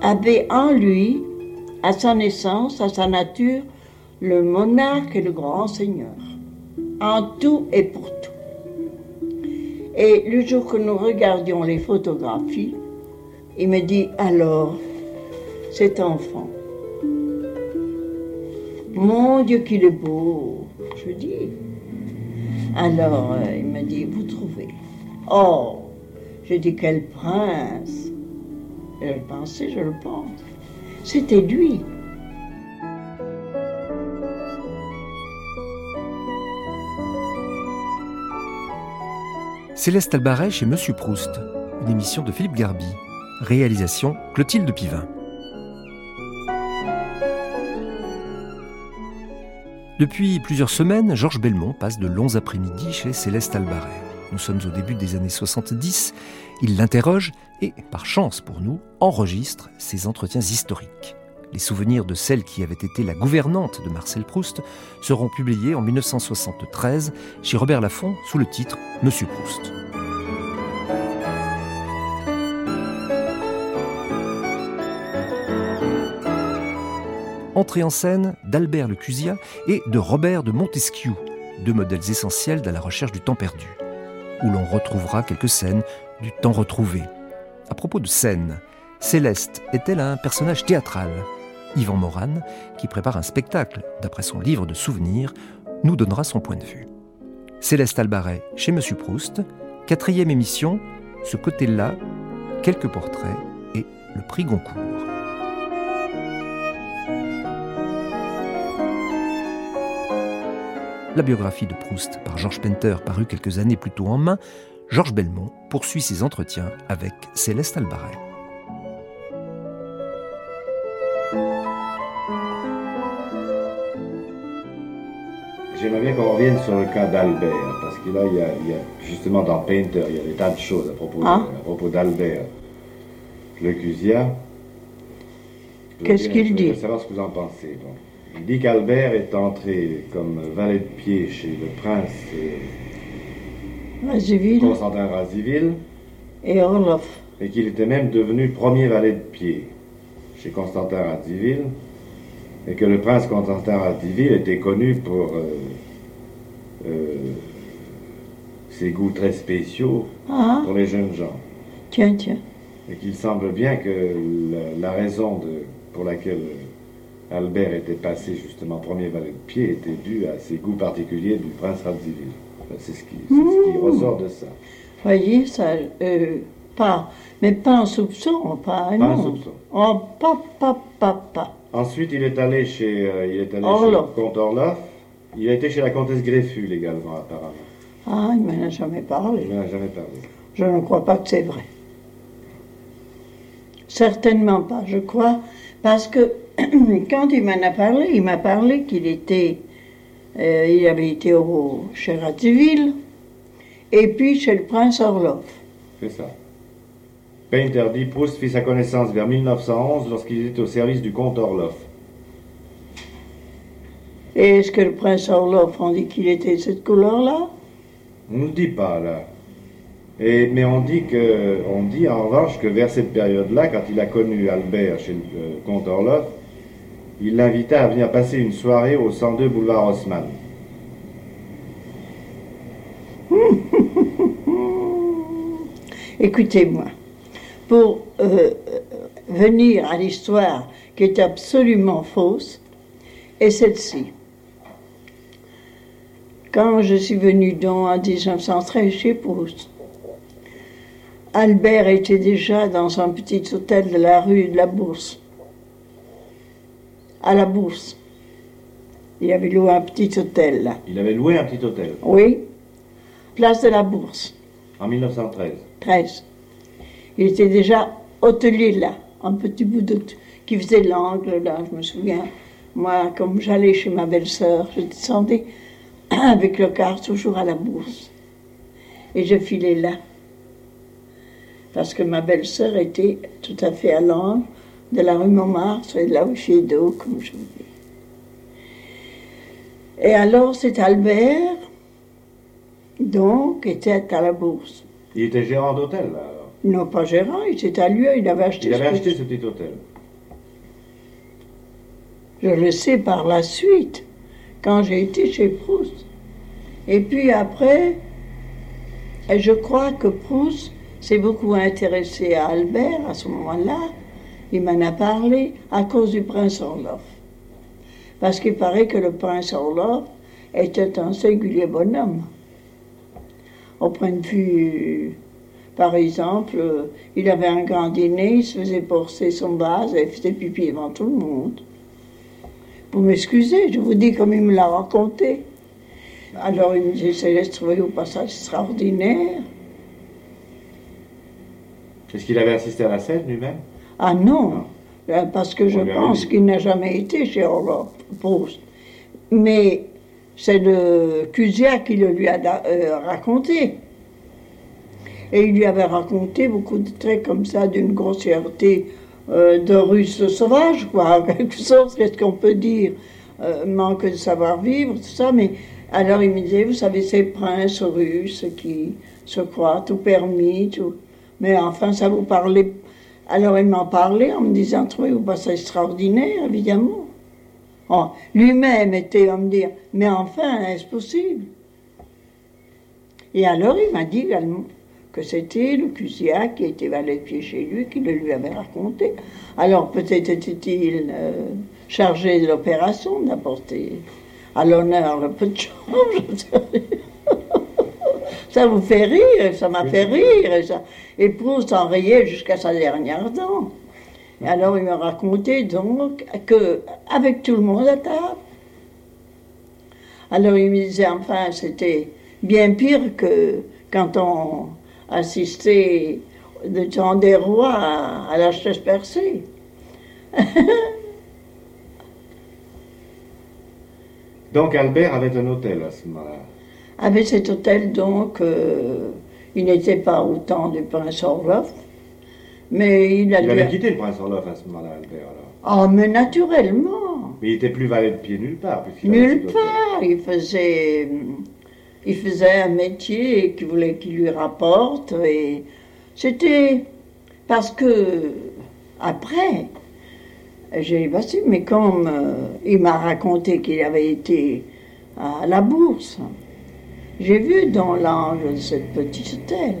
Avait en lui, à sa naissance, à sa nature, le monarque et le grand seigneur, en tout et pour tout. Et le jour que nous regardions les photographies, il me dit alors, cet enfant, mon Dieu qu'il est beau, je dis. Alors euh, il me dit, vous trouvez Oh, je dis quel prince. Et je pensais, je le pense. C'était lui. Céleste Albaret chez Monsieur Proust, une émission de Philippe Garbi. Réalisation Clotilde Pivin. Depuis plusieurs semaines, Georges Belmont passe de longs après-midi chez Céleste Albaret. Nous sommes au début des années 70. Il l'interroge et, par chance pour nous, enregistre ses entretiens historiques. Les souvenirs de celle qui avait été la gouvernante de Marcel Proust seront publiés en 1973 chez Robert Laffont sous le titre Monsieur Proust. Entrée en scène d'Albert Le Cusia et de Robert de Montesquieu, deux modèles essentiels dans la recherche du temps perdu, où l'on retrouvera quelques scènes du temps retrouvé. À propos de scènes, Céleste est-elle un personnage théâtral? Yvan Moran, qui prépare un spectacle d'après son livre de souvenirs, nous donnera son point de vue. Céleste Albaret chez Monsieur Proust, quatrième émission, ce côté-là, quelques portraits et le prix Goncourt. La biographie de Proust par Georges Penter, parue quelques années plus tôt en main, Georges Belmont poursuit ses entretiens avec Céleste Albaret. J'aimerais bien qu'on revienne sur le cas d'Albert, parce que là, il y, a, justement dans Painter, il y a des tas de choses à propos, à propos d'Albert. Le Cusia. Qu'est-ce qu'il Je dit voudrais savoir ce que vous en pensez. Il dit qu'Albert est entré comme valet de pied chez le prince euh, Raziville Constantin Raziville, et Orloff. et qu'il était même devenu premier valet de pied chez Constantin Radiville, et que le prince Constantin Radiville était connu pour euh, euh, ses goûts très spéciaux Ah, pour les jeunes gens. tiens, tiens. Et qu'il semble bien que la, la raison de, pour laquelle Albert était passé justement premier valet de pied était due à ses goûts particuliers du prince Radiville. Enfin, C'est ce qui, ce qui ressort de ça. Voyez, ça, euh, pas, mais pas un soupçon, pas un Pas nom. soupçon. Oh, pas, pas, pas, pas. Ensuite, il est allé chez, euh, il est allé Orloff. chez le comte Orloff. Il a été chez la comtesse Grefful également, apparemment. Ah, il m'en a jamais parlé. Il n'en a jamais parlé. Je ne crois pas que c'est vrai. Certainement pas, je crois, parce que quand il m'en a parlé, il m'a parlé qu'il était, euh, il avait été au, chez Rativille et puis chez le prince Orloff. C'est ça. Painter dit Proust fit sa connaissance vers 1911 lorsqu'il était au service du comte Orloff. Et est-ce que le prince Orloff, on dit qu'il était de cette couleur-là? On ne dit pas là. Et, mais on dit que, on dit en revanche que vers cette période-là, quand il a connu Albert chez le euh, comte Orloff, il l'invita à venir passer une soirée au 102 boulevard Haussmann. Écoutez-moi, pour euh, euh, venir à l'histoire qui est absolument fausse, est celle-ci. Quand je suis venue donc en 1913 chez Proust, Albert était déjà dans un petit hôtel de la rue de la Bourse. À la Bourse. Il avait loué un petit hôtel là. Il avait loué un petit hôtel Oui, place de la Bourse. en 1913. 13. Il était déjà hôtelier là, un petit bout de qui faisait l'angle là, je me souviens. Moi, comme j'allais chez ma belle-sœur, je descendais avec le car toujours à la bourse. Et je filais là. Parce que ma belle-sœur était tout à fait à l'angle de la rue Montmartre et de la rue Fiedo, comme je vous dis. Et alors, c'est Albert, donc, était à la bourse. Il était gérant d'hôtel là, alors. Non, pas gérant, il était à lui, il avait acheté Il avait ce acheté ce petit hôtel. Je le sais par la suite, quand j'ai été chez Proust. Et puis après, et je crois que Proust s'est beaucoup intéressé à Albert à ce moment-là. Il m'en a parlé à cause du prince Orloff. Parce qu'il paraît que le prince Orloff était un singulier bonhomme. Au point de vue, par exemple, il avait un grand dîner, il se faisait porter son vase et il faisait pipi devant tout le monde. Vous m'excusez, je vous dis comme il me l'a raconté. Alors il me dit, Céleste, trouvez au passage extraordinaire. Est-ce qu'il avait assisté à la scène lui-même? Ah non, euh, parce que je lui a pense qu'il n'a jamais été chez Orloff Proust. Mais c'est le Cusia qui le lui a euh, raconté. Et il lui avait raconté beaucoup de traits comme ça, d'une grossièreté euh, de russe sauvage, quoi, en quelque sorte, qu'est-ce qu'on peut dire Euh, Manque de savoir-vivre, tout ça, mais alors il me disait, vous savez, ces princes russes qui se croient tout permis, tout. Mais enfin, ça vous parlait. Alors il m'en parlait en me disant, trouvez-vous pas extraordinaire, évidemment. Oh, Lui-même était à me dire, mais enfin, est-ce possible Et alors il m'a dit également que c'était le Cusiac qui était valet de pied chez lui, qui le lui avait raconté. Alors peut-être était-il euh, chargé de l'opération, d'apporter à l'honneur le peu de. ça vous fait rire, ça m'a fait rire. Et, ça. et Proust en riait jusqu'à sa dernière dent. Et alors il me racontait donc que avec tout le monde à table. Alors il me disait enfin c'était bien pire que quand on assistait de temps des rois à, à la chaise percée. Donc Albert avait un hôtel à ce moment-là. Avec cet hôtel donc, euh, il n'était pas au temps du prince Orloff, mais il Il avait quitté le prince Orloff à ce moment-là, Albert, alors. Ah, mais naturellement. Mais il était plus valet de pied nulle part. puisqu'il Nulle part. Il faisait, il faisait un métier qui voulait qu'il lui rapporte. Et c'était parce que, après, j'ai dit, bah si, mais comme euh, il m'a raconté qu'il avait été à la bourse, j'ai vu dans l'angle de ce petit hôtel.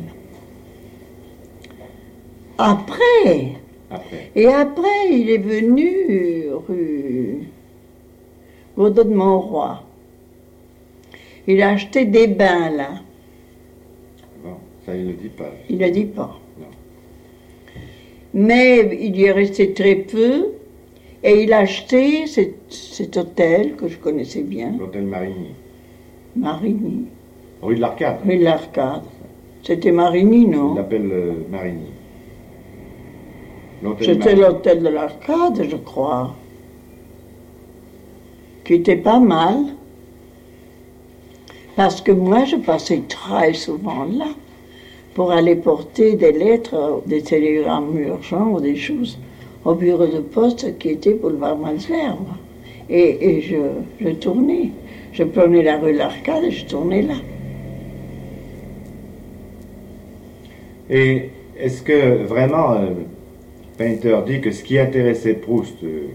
Après, Après. et après, il est venu rue Godot de Montroy. Il a acheté des bains là. Bon, ça, il ne dit pas. Il ne dit pas. Non. Mais il y est resté très peu et il a acheté cet, cet hôtel que je connaissais bien, L'hôtel Marigny. Marigny, Rue de l'Arcade. rue de l'Arcade. C'était Marigny, Il non l'appelle euh, Marigny. C'était l'hôtel de l'Arcade, je crois, qui était pas mal. Parce que moi, je passais très souvent là pour aller porter des lettres, des télégrammes urgents ou des choses au bureau de poste qui était boulevard Malesherbes. Et, et je, je tournais. Je prenais la rue de l'Arcade et je tournais là. Et est-ce que vraiment euh, Painter dit que ce qui intéressait Proust euh,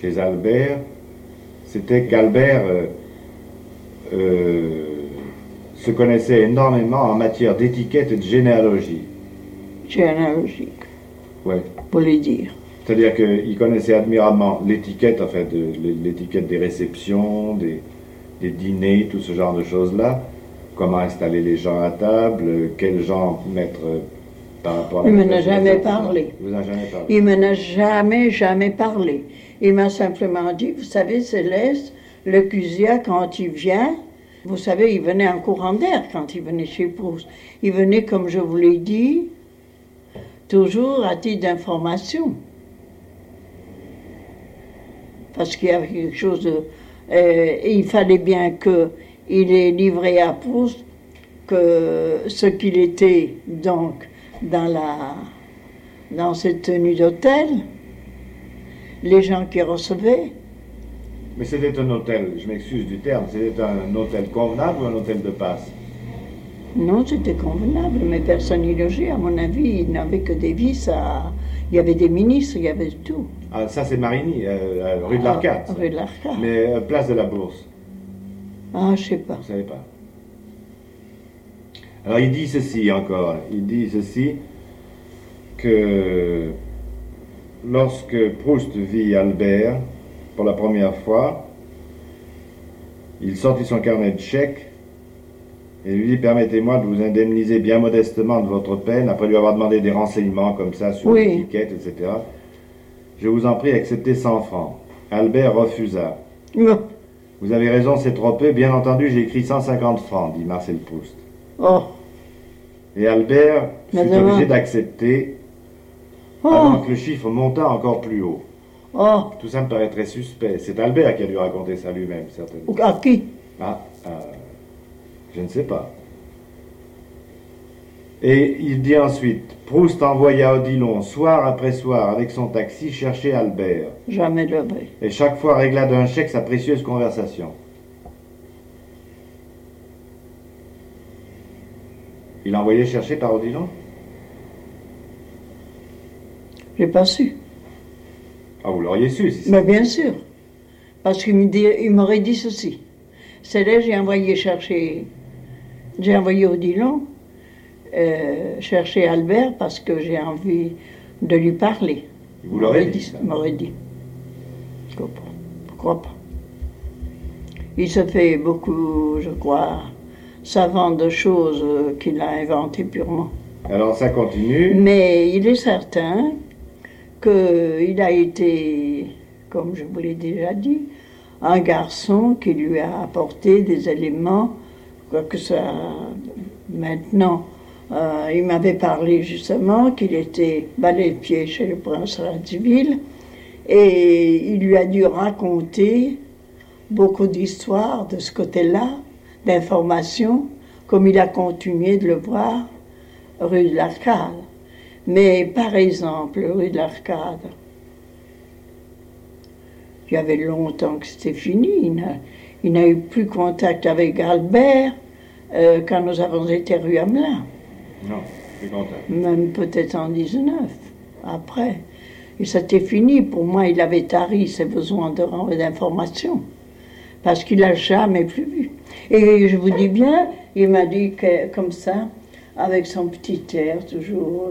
chez Albert, c'était qu'Albert euh, se connaissait énormément en matière d'étiquette et de généalogie. Généalogique, Ouais. pour les dire. C'est-à-dire qu'il connaissait admirablement l'étiquette, enfin de, l'étiquette des réceptions, des, des dîners, tout ce genre de choses-là. Comment installer les gens à table, quels gens mettre euh, par rapport à Il la m'en a jamais parlé. Il vous en a jamais parlé. Il jamais, jamais parlé. Il m'a simplement dit, vous savez, Céleste, le Cusia, quand il vient, vous savez, il venait en courant d'air quand il venait chez Proust. Il venait, comme je vous l'ai dit, toujours à titre d'information. Parce qu'il y avait quelque chose de... euh, et il fallait bien qu'il ait livré à Proust que ce qu'il était, donc, dans la dans cette tenue d'hôtel, les gens qui recevaient, Mais c'était un hôtel, je m'excuse du terme, c'était un hôtel convenable ou un hôtel de passe? Non, c'était convenable, mais personne n'y logeait. À mon avis, il n'avait que des vices. À... Il y avait des ministres, il y avait tout. Ah, ça, c'est Marigny, euh, euh, rue de l'Arcade. Ah, rue de l'Arcade. Mais euh, place de la Bourse. Ah, je sais pas. Vous savez pas. Alors, il dit ceci encore. Il dit ceci que lorsque Proust vit Albert pour la première fois, il sortit son carnet de chèques et lui dit Permettez-moi de vous indemniser bien modestement de votre peine, après lui avoir demandé des renseignements comme ça sur Oui. l'étiquette, etc. Je vous en prie, acceptez 100 francs. Albert refusa. Bon. Vous avez raison, c'est trop peu. Bien entendu, j'ai écrit 150 francs, dit Marcel Proust. Oh. Et Albert fut Mais demain- obligé d'accepter Oh. avant que le chiffre monta encore plus haut. Oh. Tout ça me paraît très suspect. C'est Albert qui a dû raconter ça lui-même, certainement. À qui? Ah, euh, je ne sais pas. Et il dit ensuite, Proust envoya Odilon soir après soir avec son taxi chercher Albert, Jamais le vrai. et chaque fois régla d'un chèque sa précieuse conversation. Il envoyait chercher par Odilon? J'ai pas su. Ah, vous l'auriez su, si. Mais bien sûr. Parce qu'il dit- m'aurait dit ceci. C'est là j'ai envoyé chercher. J'ai envoyé Odilon euh, chercher Albert parce que j'ai envie de lui parler. Vous l'aurez Il dit, ça. Il m'aurait dit. Je comprends. Pas Il se fait beaucoup, je crois, savant de choses qu'il a inventées purement. Alors ça continue. Mais il est certain qu'il a été, comme je vous l'ai déjà dit, un garçon qui lui a apporté des éléments, quoique ça, maintenant, euh, il m'avait parlé justement qu'il était balai de pied chez le prince Radziwill, et il lui a dû raconter beaucoup d'histoires de ce côté-là, d'informations, comme il a continué de le voir rue de l'Arcade. Mais par exemple, rue de l'Arcade, il y avait longtemps que c'était fini. Il n'a eu plus contact avec Albert euh, quand nous avons été rue Hamelin, Non, content. même peut-être en 19, après. Et c'était fini. Pour moi, il avait tari ses besoins d'informations parce qu'il n'a jamais plus vu. Et je vous dis bien, il m'a dit que, comme ça, avec son petit air, toujours,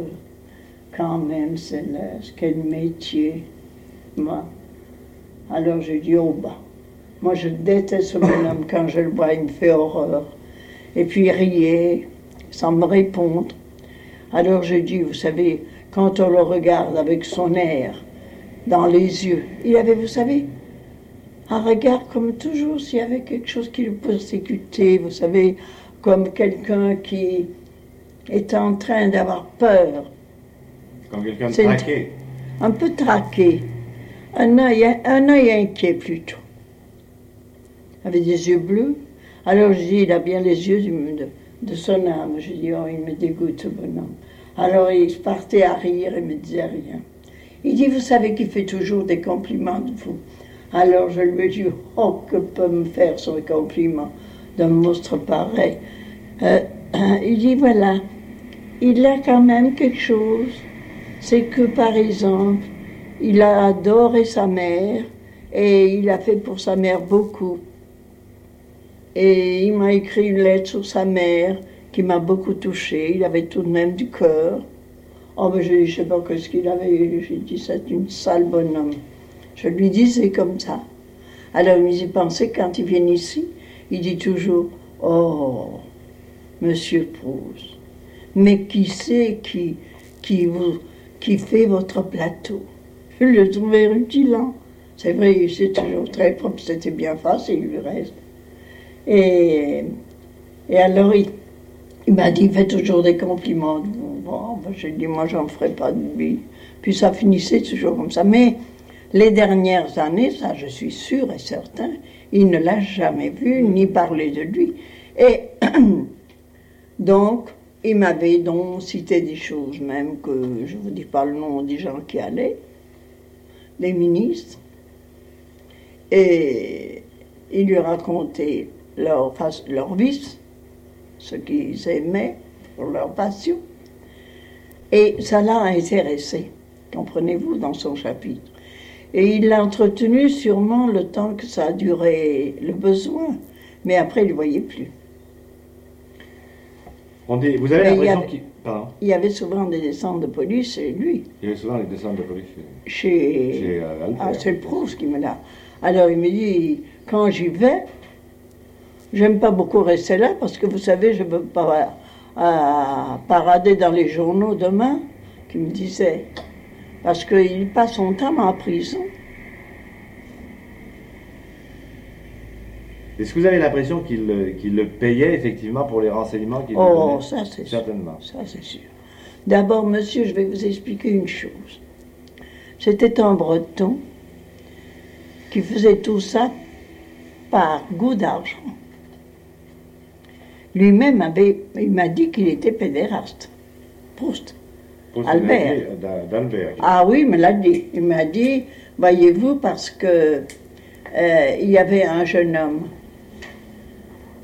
quand même, c'est le- quel métier. Moi. Alors j'ai dit, oh bah, moi je déteste ce bonhomme, quand je le vois, il me fait horreur. Et puis il riait, sans me répondre. Alors j'ai dit, vous savez, quand on le regarde avec son air dans les yeux, il avait, vous savez, un regard comme toujours s'il y avait quelque chose qui le persécutait, vous savez, comme quelqu'un qui est en train d'avoir peur, Comme quelqu'un de traqué. un peu traqué, un œil, un œil inquiet plutôt, avec des yeux bleus. Alors je dis, il a bien les yeux du- de, de son âme. Je dis, oh, il me dégoûte ce bonhomme. Alors il partait à rire et me disait rien. Il dit, vous savez qu'il fait toujours des compliments de vous. Alors je lui dit, oh, que peut me faire son compliment d'un monstre pareil? Euh, il dit, voilà, il a quand même quelque chose. C'est que, par exemple, il a adoré sa mère et il a fait pour sa mère beaucoup. Et il m'a écrit une lettre sur sa mère qui m'a beaucoup touchée. Il avait tout de même du cœur. Oh, ben, je ne sais pas ce qu'il avait. J'ai dit, c'est une sale bonhomme. Je lui disais comme ça. Alors, il m'y pensait quand il vient ici. Il dit toujours, oh, monsieur Proust, mais qui c'est qui, qui, vous, qui fait votre plateau? Je le trouvais rutilant. C'est vrai, c'est toujours très propre, c'était bien facile, le reste. Et, et alors, il, il m'a dit, fais toujours des compliments. Bon, ben, j'ai dit, moi, j'en ferai pas de lui. Puis ça finissait toujours comme ça. Mais les dernières années, ça, je suis sûre et certain, il ne l'a jamais vu ni parlé de lui. Et donc, il m'avait donc cité des choses, même que je ne vous dis pas le nom des gens qui allaient, des ministres. Et il lui racontait leur, leur vice. ce qu'ils aimaient pour leur passion. Et ça l'a intéressé, comprenez-vous, dans son chapitre. Et il l'a entretenu sûrement le temps que ça a duré le besoin, mais après il ne voyait plus. On dit, vous avez l'impression qu'il... Il y avait souvent des descentes de police chez lui, Il y avait souvent les descentes de police chez, chez... chez euh. Ah, c'est le Proust qui me l'a. Alors il me dit, quand j'y vais, j'aime pas beaucoup rester là parce que vous savez, je veux pas euh, parader dans les journaux demain, qui me disait, parce qu'il passe son temps en prison. Est-ce que vous avez l'impression qu'il le- qu'il le payait effectivement pour les renseignements qu'il Oh, donnait ça c'est sûr. Certainement. Ça c'est sûr. D'abord, monsieur, je vais vous expliquer une chose. C'était un breton qui faisait tout ça par goût d'argent. Lui-même avait, il m'a dit qu'il était pédéraste. Proust. Pour Albert. d'Al- d'Albert. Ah oui, il me l'a dit. Il m'a dit, voyez-vous, parce que euh, il y avait un jeune homme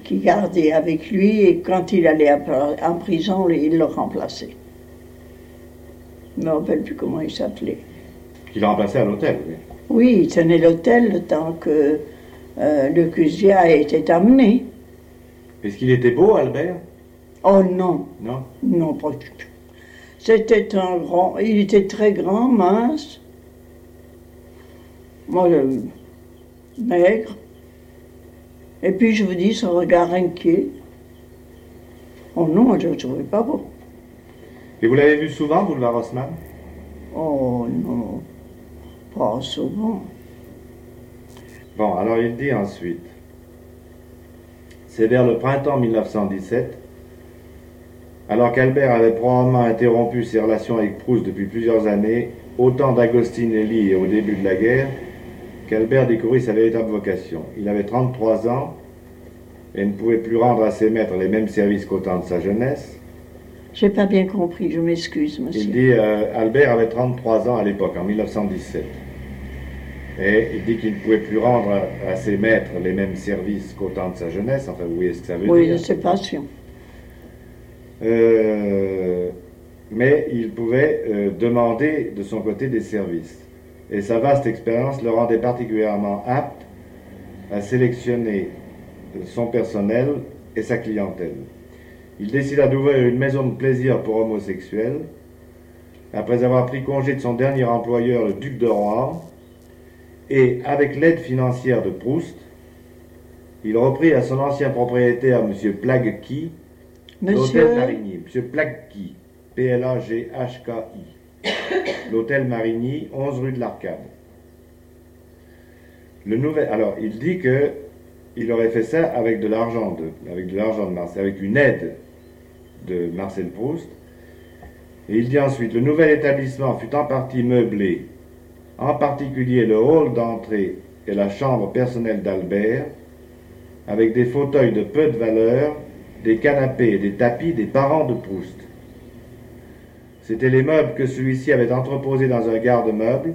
qui gardait avec lui et quand il allait en prison, il le remplaçait. Je ne me rappelle plus comment il s'appelait. Qu'il a remplacé à l'hôtel, oui. Oui, il tenait l'hôtel le temps que euh, le Cusia était amené. Est-ce qu'il était beau, Albert? Oh non, Non? Non, pas du tout. C'était un grand, il était très grand, mince. Moi, je- maigre. Et puis je vous dis, son regard inquiet. Oh non, je ne le trouvais pas beau. Et vous l'avez vu souvent, boulevard Haussmann? Oh non, pas souvent. Bon, alors il dit ensuite, c'est vers le printemps 1917, alors qu'Albert avait probablement interrompu ses relations avec Proust depuis plusieurs années, au temps d'Agostinelli et au début de la guerre, qu'Albert découvrit sa véritable vocation. Il avait 33 ans et ne pouvait plus rendre à ses maîtres les mêmes services qu'au temps de sa jeunesse. J'ai pas bien compris, je m'excuse, Il monsieur. dit, euh, Albert avait 33 ans à l'époque, en 1917. Et il dit qu'il ne pouvait plus rendre à, à ses maîtres les mêmes services qu'au temps de sa jeunesse. Enfin, vous voyez ce que ça veut Oui, dire. de ses passions. Euh, mais il pouvait euh, demander de son côté des services. Et sa vaste expérience le rendait particulièrement apte à sélectionner son personnel et sa clientèle. Il décida d'ouvrir une maison de plaisir pour homosexuels. Après avoir pris congé de son dernier employeur, le duc de Rohan, et avec l'aide financière de Proust, il reprit à son ancien propriétaire, M. Plagki, L'hôtel Marigny, M. P-L-A-G-H-K-I. L'hôtel Marigny, 11 rue de l'Arcade. Le nouvel, alors, il dit que il aurait fait ça avec de l'argent de, avec de l'argent de Marcel, avec une aide de Marcel Proust. Et il dit ensuite, le nouvel établissement fut en partie meublé, en particulier le hall d'entrée et la chambre personnelle d'Albert, avec des fauteuils de peu de valeur, des canapés et des tapis des parents de Proust. C'étaient les meubles que celui-ci avait entreposés dans un garde-meuble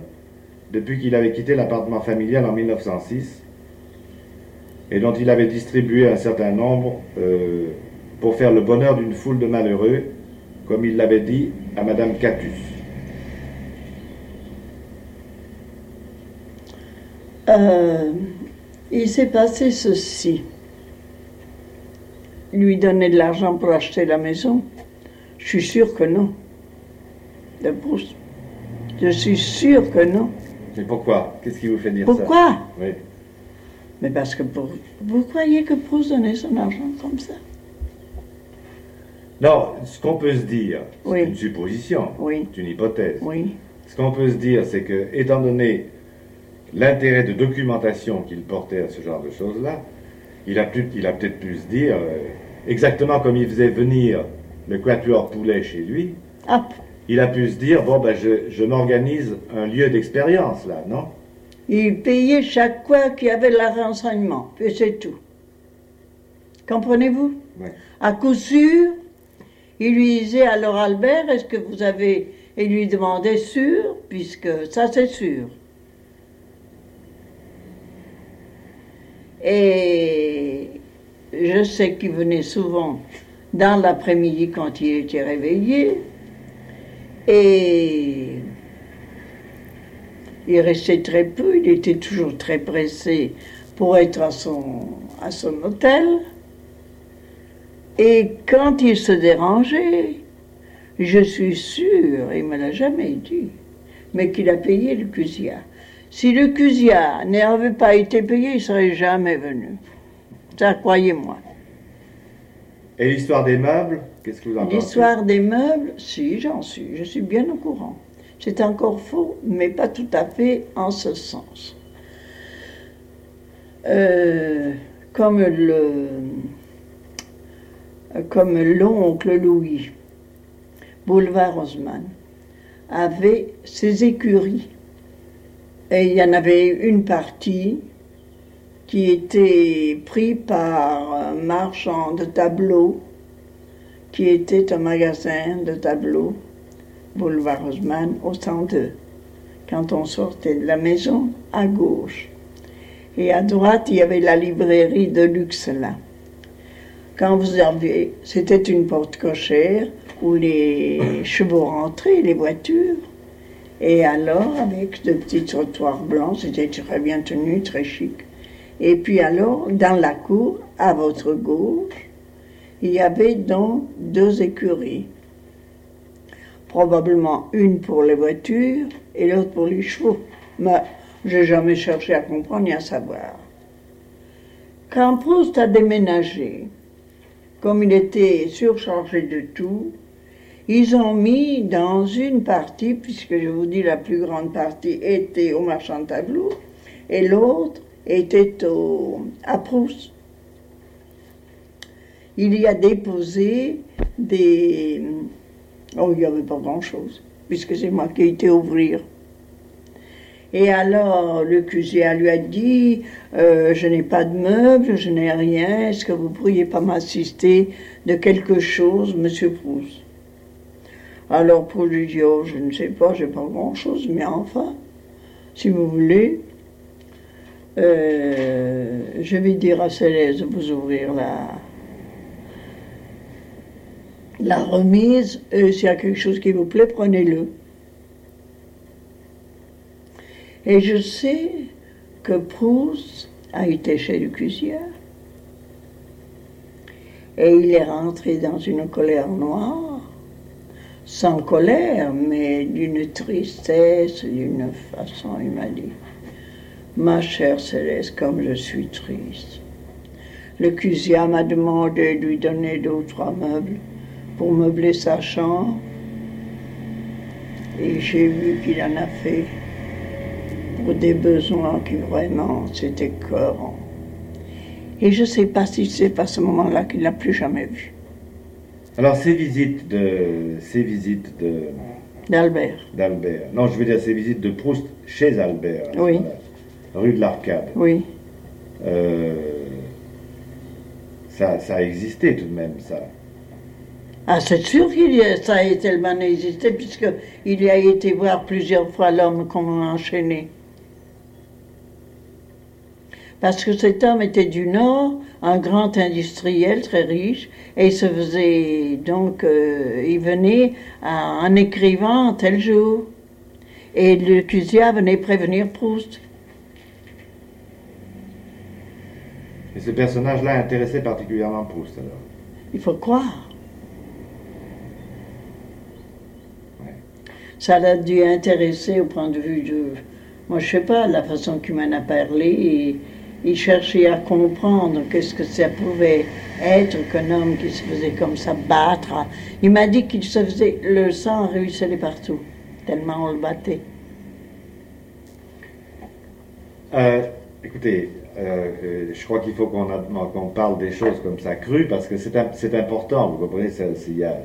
depuis qu'il avait quitté l'appartement familial en 1906 et dont il avait distribué un certain nombre euh, pour faire le bonheur d'une foule de malheureux, comme il l'avait dit à Madame Catus. Euh, il s'est passé ceci. Lui donner de l'argent pour acheter la maison? Je suis sûre que non. De Proust. Je suis sûre que non. Mais pourquoi? Qu'est-ce qui vous fait dire ça? Pourquoi? Oui. Mais parce que pour... vous croyez que Proust donnait son argent comme ça? Non, ce qu'on peut se dire, c'est Oui. une supposition, Oui, c'est une hypothèse. oui. Ce qu'on peut se dire, c'est que, étant donné l'intérêt de documentation qu'il portait à ce genre de choses-là, il a, il a peut-être pu se dire, euh, exactement comme il faisait venir le quatuor poulet chez lui, Hop, il a pu se dire, bon, ben, je, je m'organise un lieu d'expérience, là, non? Il payait chaque fois qu'il y avait le renseignement, puis c'est tout. Comprenez-vous? À coup sûr, il lui disait alors Albert, est-ce que vous avez... Et il lui demandait sûr, puisque ça c'est sûr. Et je sais qu'il venait souvent dans l'après-midi quand il était réveillé. Et il restait très peu, il était toujours très pressé pour être à son, hôtel. Et quand il se dérangeait, je suis sûre, il ne me l'a jamais dit, mais qu'il a payé le CUSIA. Si le CUSIA n'avait pas été payé, il ne serait jamais venu. Ça, croyez-moi. Et l'histoire des meubles, qu'est-ce que vous en pensez? L'histoire des meubles, si, j'en suis, je suis bien au courant. C'est encore faux, mais pas tout à fait en ce sens. Euh, comme le comme l'oncle Louis, boulevard Haussmann, avait ses écuries. Et il y en avait une partie qui était prise par un marchand de tableaux, qui était un magasin de tableaux, boulevard Haussmann, au 102, quand on sortait de la maison, à gauche. Et à droite, il y avait la librairie de luxe là. Quand vous arrivez, c'était une porte cochère où les chevaux rentraient, les voitures. Et alors, avec de petits trottoirs blancs, c'était très bien tenu, très chic. Et puis alors, dans la cour, à votre gauche, il y avait donc deux écuries. Probablement une pour les voitures et l'autre pour les chevaux. Mais j'ai jamais cherché à comprendre ni à savoir. Quand Proust a déménagé, comme il était surchargé de tout, ils ont mis dans une partie, puisque je vous dis la plus grande partie était au marchand de tableaux, et l'autre était au, à Proust. Il y a déposé des... Oh, il n'y avait pas grand-chose, puisque c'est moi qui ai été ouvrir. Et alors, le cuisier lui a dit, euh, je n'ai pas de meubles, je n'ai rien, est-ce que vous pourriez pas m'assister de quelque chose, monsieur Proust? Alors, pour lui dire, oh, je ne sais pas, j'ai pas grand-chose, mais enfin, si vous voulez, euh, je vais dire à Céleste de vous ouvrir la, la remise, et s'il y a quelque chose qui vous plaît, prenez-le. Et je sais que Proust a été chez le cuisier et il est rentré dans une colère noire, sans colère, mais d'une tristesse, d'une façon, il m'a dit, ma chère Céleste, comme je suis triste. Le cuisier m'a demandé de lui donner deux ou trois meubles pour meubler sa chambre, et j'ai vu qu'il en a fait pour des besoins qui vraiment c'était cohérent. Et je ne sais pas si c'est à ce moment-là qu'il l'a plus jamais vu. Alors ces visites de ces visites de D'Albert. d'Albert. Non, je veux dire ces visites de Proust chez Albert. Oui. Rue de l'Arcade. Oui. Euh, ça, ça a existé tout de même, ça. Ah, c'est sûr qu'il y a, ça a tellement existé, puisqu'il y a été voir plusieurs fois l'homme qu'on a enchaîné. Parce que cet homme était du Nord, un grand industriel très riche, et il se faisait donc, euh, il venait à- en écrivant tel jour. Et le cuisiat venait prévenir Proust. Et ce personnage-là intéressait particulièrement Proust, alors. Il faut croire. Ouais. Ça l'a dû intéresser au point de vue de. Moi, je sais pas, la façon qu'il m'en a parlé. Et il cherchait à comprendre qu'est-ce que ça pouvait être qu'un homme qui se faisait comme ça battre. Il m'a dit qu'il se faisait. Le sang ruisselait partout, tellement on le battait. Euh, écoutez, euh, je crois qu'il faut qu'on parle des choses comme ça crues parce que c'est im- c'est important, vous comprenez, il y, a,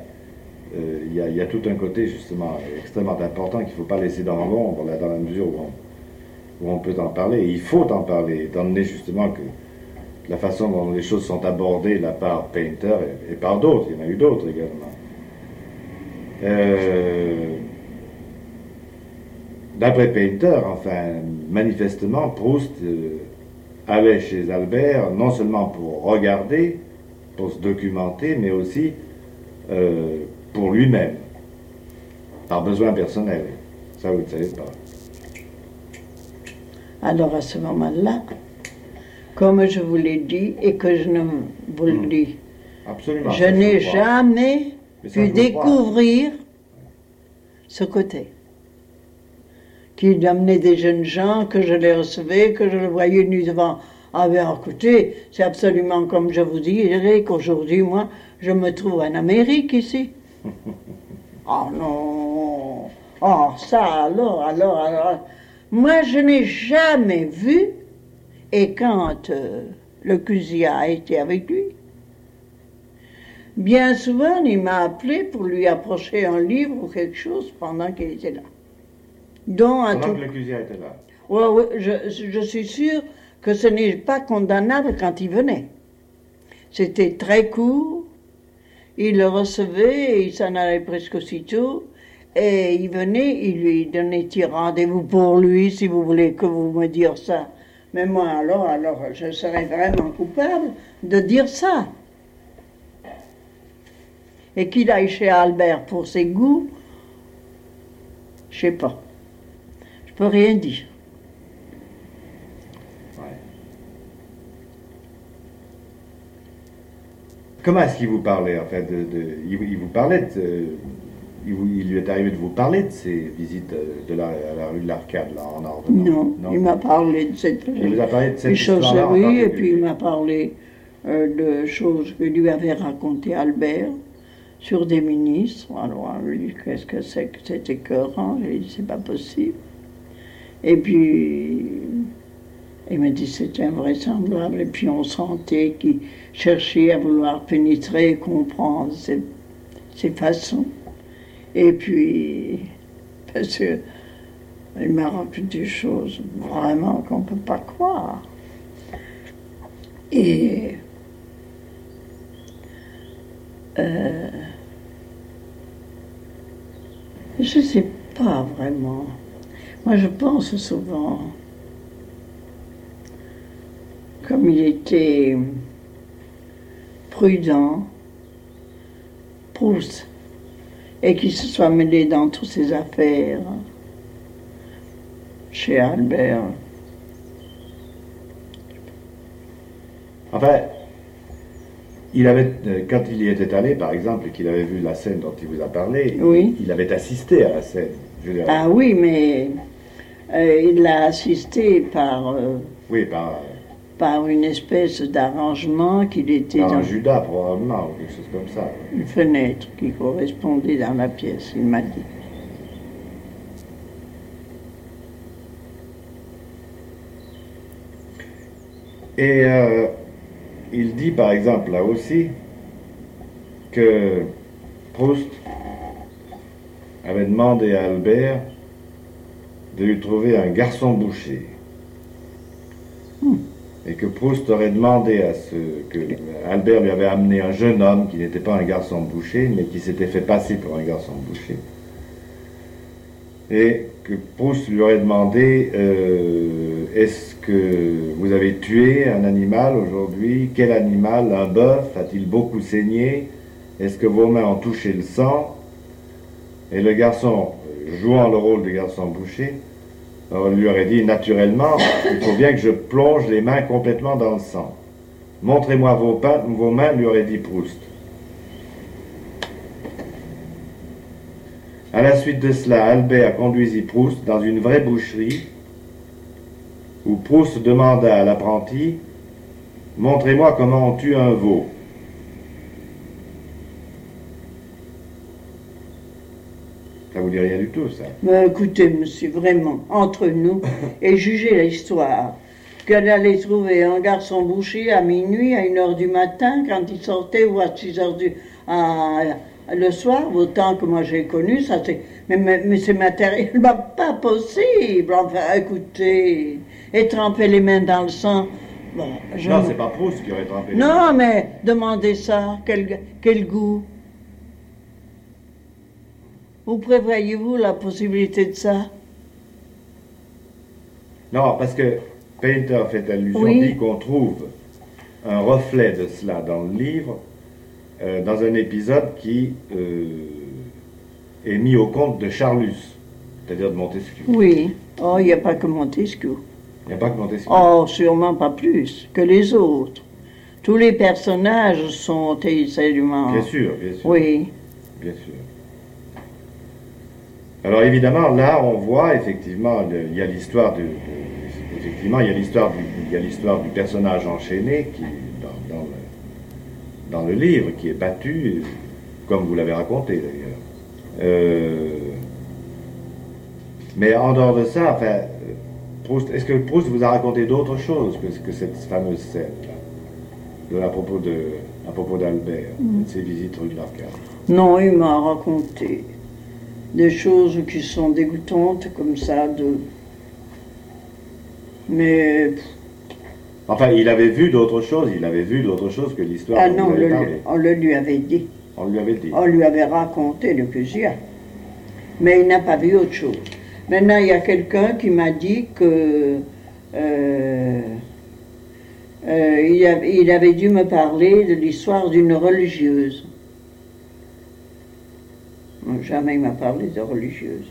euh, y, a, tout un côté justement extrêmement important qu'il ne faut pas laisser dans l'ombre, dans la mesure où on, où on peut en parler. Il faut en parler, étant donné justement que la façon dont les choses sont abordées là par Painter et, et par d'autres, il y en a eu d'autres également. Euh, D'après Painter, enfin, manifestement, Proust euh, allait chez Albert non seulement pour regarder, pour se documenter, mais aussi euh, pour lui-même, par besoin personnel. Ça, vous ne savez pas. Alors à ce moment-là, comme je vous l'ai dit et que je ne vous le Hmm. dis, Absolument. je n'ai jamais pu découvrir ce côté. Qu'il amenait des jeunes gens, que je les recevais, que je le voyais nu devant. Ah ben écoutez, c'est absolument comme je vous dirais qu'aujourd'hui, moi, je me trouve en Amérique ici. Oh non Oh ça alors, alors, alors. Moi, je n'ai jamais vu, et quand euh, le Cusia a été avec lui, Bien souvent, il m'a appelé pour lui approcher un livre ou quelque chose pendant qu'il était là. Dont un Pendant tout. que le Cusia était là. Ouais, ouais, je, je suis sûre que ce n'est pas condamnable quand il venait. C'était très court, il le recevait et il s'en allait presque aussitôt. Et il venait, il lui donnait un rendez-vous pour lui, si vous voulez que vous me dire ça. Mais moi, alors, alors, je serais vraiment coupable de dire ça. Et qu'il aille chez Albert pour ses goûts, je sais pas. Je peux rien dire. Comment est-ce qu'il vous parlait en fait de- il, il vous parlait de, il, lui est arrivé de vous parler de ces visites euh, de la, à la rue de l'Arcade là en ordre Non, il m'a parlé de cette Il vous a parlé de cette et puis il m'a parlé euh, de choses que lui avait racontées Albert sur des ministres. Alors, lui, qu'est-ce que c'est que c'est écœurant J'ai dit, c'est pas possible. Et puis, il m'a dit, c'était invraisemblable. Et puis, on sentait qu'il cherchait à vouloir pénétrer et comprendre ses, ses façons. Et puis, parce que il m'a raconté des choses vraiment qu'on ne peut pas croire. Et euh, je ne sais pas vraiment. Moi, je pense souvent, comme il était prudent, Proust, et qu'il se soit mêlé dans toutes ces affaires chez Albert. Enfin, il avait, euh, quand il y était allé, par exemple, et qu'il avait vu la scène dont il vous a parlé, Oui. il avait assisté à la scène. Je Ah oui, mais euh, il l'a assisté par, euh, Oui, par, par une espèce d'arrangement qu'il était par dans un Judas probablement, ou quelque chose comme ça. une fenêtre qui correspondait dans la pièce, il m'a dit. Et euh, il dit par exemple là aussi que Proust avait demandé à Albert de lui trouver un garçon boucher. Et que Proust aurait demandé à ce que Albert lui avait amené un jeune homme qui n'était pas un garçon boucher, mais qui s'était fait passer pour un garçon boucher. Et que Proust lui aurait demandé euh, est-ce que vous avez tué un animal aujourd'hui? Quel animal? Un bœuf? A-t-il beaucoup saigné? Est-ce que vos mains ont touché le sang? Et le garçon, euh, jouant le rôle de garçon boucher, il lui aurait dit naturellement il faut bien que je plonge les mains complètement dans le sang. Montrez-moi vos, vos mains, lui aurait dit Proust. À la suite de cela, Albert conduisit Proust dans une vraie boucherie où Proust demanda à l'apprenti Montrez-moi comment on tue un veau. Ça vous dit rien du tout, ça Mais écoutez, monsieur, vraiment, entre nous, et jugez l'histoire, qu'elle allait trouver un garçon bouché à minuit, à 1 heure du matin, quand il sortait, ou à 6 heures du, à- le soir, autant que moi j'ai connu, ça c'est, mais, mais, mais c'est matériellement pas possible. Enfin, écoutez, et tremper les mains dans le sang. Bon, je Non, c'est pas Proust qui aurait trempé. les non, mais demandez ça, quel, quel goût Où prévoyez-vous la possibilité de ça? Non, parce que Painter fait allusion, Oui. dit qu'on trouve un reflet de cela dans le livre, euh, dans un épisode qui euh, est mis au compte de Charlus, c'est-à-dire de Montesquieu. Oui. Oh, il n'y a pas que Montesquieu. Il n'y a pas que Montesquieu. Oh, sûrement pas plus que les autres. Tous les personnages sont essentiellement. Bien sûr, bien sûr. Oui. Bien sûr. Alors évidemment, là, on voit effectivement, il y a l'histoire de, de- effectivement, il y a l'histoire du, il y a l'histoire du personnage enchaîné qui, dans, dans le, dans le livre, qui est battu, comme vous l'avez raconté d'ailleurs. Euh, mais en dehors de ça, enfin, Proust, est-ce que Proust vous a raconté d'autres choses que, que cette fameuse scène de, à propos de, à propos d'Albert, de ses visites rue de l'Arcade Non, il m'a raconté des choses qui sont dégoûtantes comme ça de. Mais Enfin, il avait vu d'autres choses, il avait vu d'autres choses que l'histoire ah dont non, vous on avez le, parlé. on le lui avait dit. On lui avait dit. On lui avait raconté le Cusia. Mais il n'a pas vu autre chose. Maintenant, il y a quelqu'un qui m'a dit que euh, euh, il, avait, il avait dû me parler de l'histoire d'une religieuse. Jamais il m'a parlé de religieuse.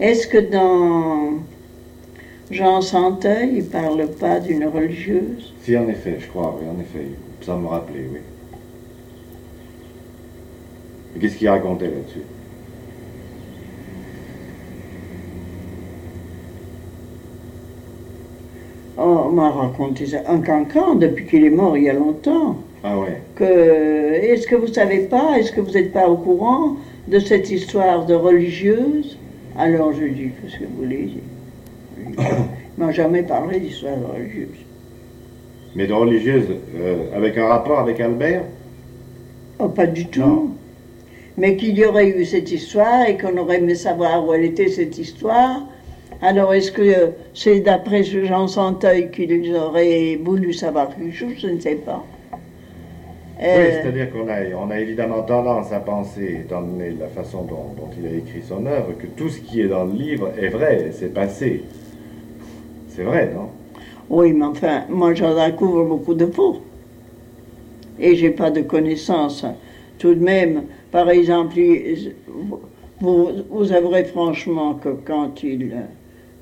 Est-ce que dans Jean Santeuil, il ne parle pas d'une religieuse? Si, en effet, je crois, oui, en effet. Ça me rappelait, oui. Et Qu'est-ce qu'il racontait là-dessus? Oh, on m'a raconté ça. Un cancan, depuis qu'il est mort il y a longtemps. Ah ouais. que est-ce que vous savez pas, est-ce que vous n'êtes pas au courant de cette histoire de religieuse? Alors je dis, qu'est-ce que vous voulez? Ils m'ont jamais parlé d'histoire religieuse. Mais de religieuse, euh, avec un rapport avec Albert? Oh, pas du tout. Non. Mais qu'il y aurait eu cette histoire et qu'on aurait aimé savoir où elle était cette histoire. Alors est-ce que c'est d'après ce Jean Santeuil qu'ils auraient voulu savoir quelque chose? Je ne sais pas. Oui, Euh, c'est-à-dire qu'on a, on a évidemment tendance à penser, étant donné la façon dont, dont il a écrit son œuvre, que tout ce qui est dans le livre est vrai, c'est passé. C'est vrai, non? Oui, mais enfin, moi j'en découvre beaucoup de faux. Et j'ai pas de connaissances. Tout de même, par exemple, vous, vous avouerez franchement que quand il.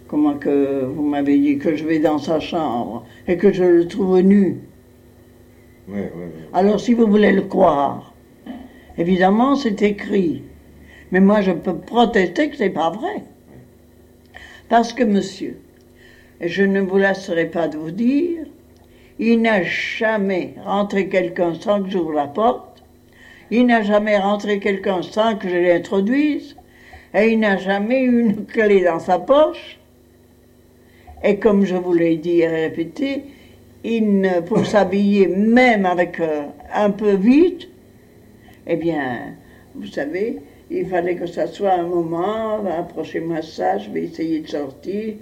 Comment que vous m'avez dit que je vais dans sa chambre et que je le trouve nu. Alors si vous voulez le croire, évidemment c'est écrit. Mais moi je peux protester que c'est pas vrai. Parce que monsieur, je ne vous lasserai pas de vous dire, il n'a jamais rentré quelqu'un sans que j'ouvre la porte, il n'a jamais rentré quelqu'un sans que je l'introduise, et il n'a jamais eu une clé dans sa poche. Et comme je vous l'ai dit et répété, pour s'habiller même avec euh, un peu vite, eh bien, vous savez, il fallait que ça soit un moment, approchez-moi ça, je vais essayer de sortir.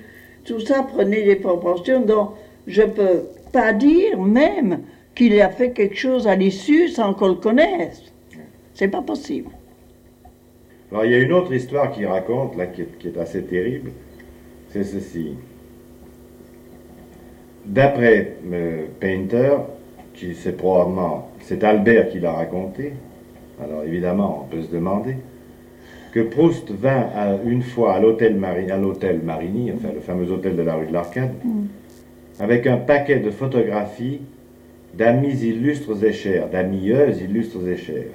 Tout ça prenait des proportions dont je ne peux pas dire même qu'il a fait quelque chose à l'issue sans qu'on le connaisse. C'est pas possible. Alors, il y a une autre histoire qui raconte, là, qui est assez terrible. C'est ceci. D'après euh, Painter, qui c'est probablement, c'est Albert qui l'a raconté, alors évidemment, on peut se demander, que Proust vint à- une fois à l'hôtel Mari- Marigny, enfin le fameux hôtel de la rue de l'Arcade, avec un paquet de photographies d'amis illustres et chers, d'amieuses illustres et chères.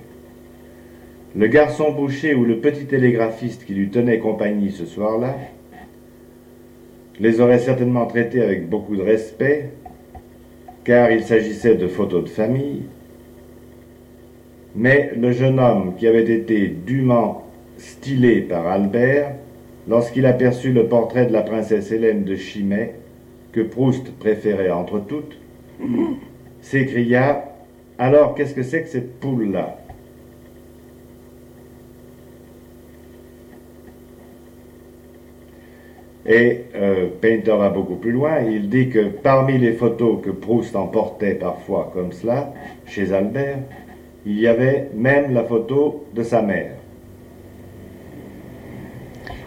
Le garçon boucher ou le petit télégraphiste qui lui tenait compagnie ce soir-là les aurait certainement traités avec beaucoup de respect, car il s'agissait de photos de famille. Mais le jeune homme qui avait été dûment stylé par Albert, lorsqu'il aperçut le portrait de la princesse Hélène de Chimay, que Proust préférait entre toutes, s'écria Alors qu'est-ce que c'est que cette poule-là? Et euh, Painter va beaucoup plus loin. Il dit que parmi les photos que Proust emportait parfois comme cela, chez Albert, il y avait même la photo de sa mère.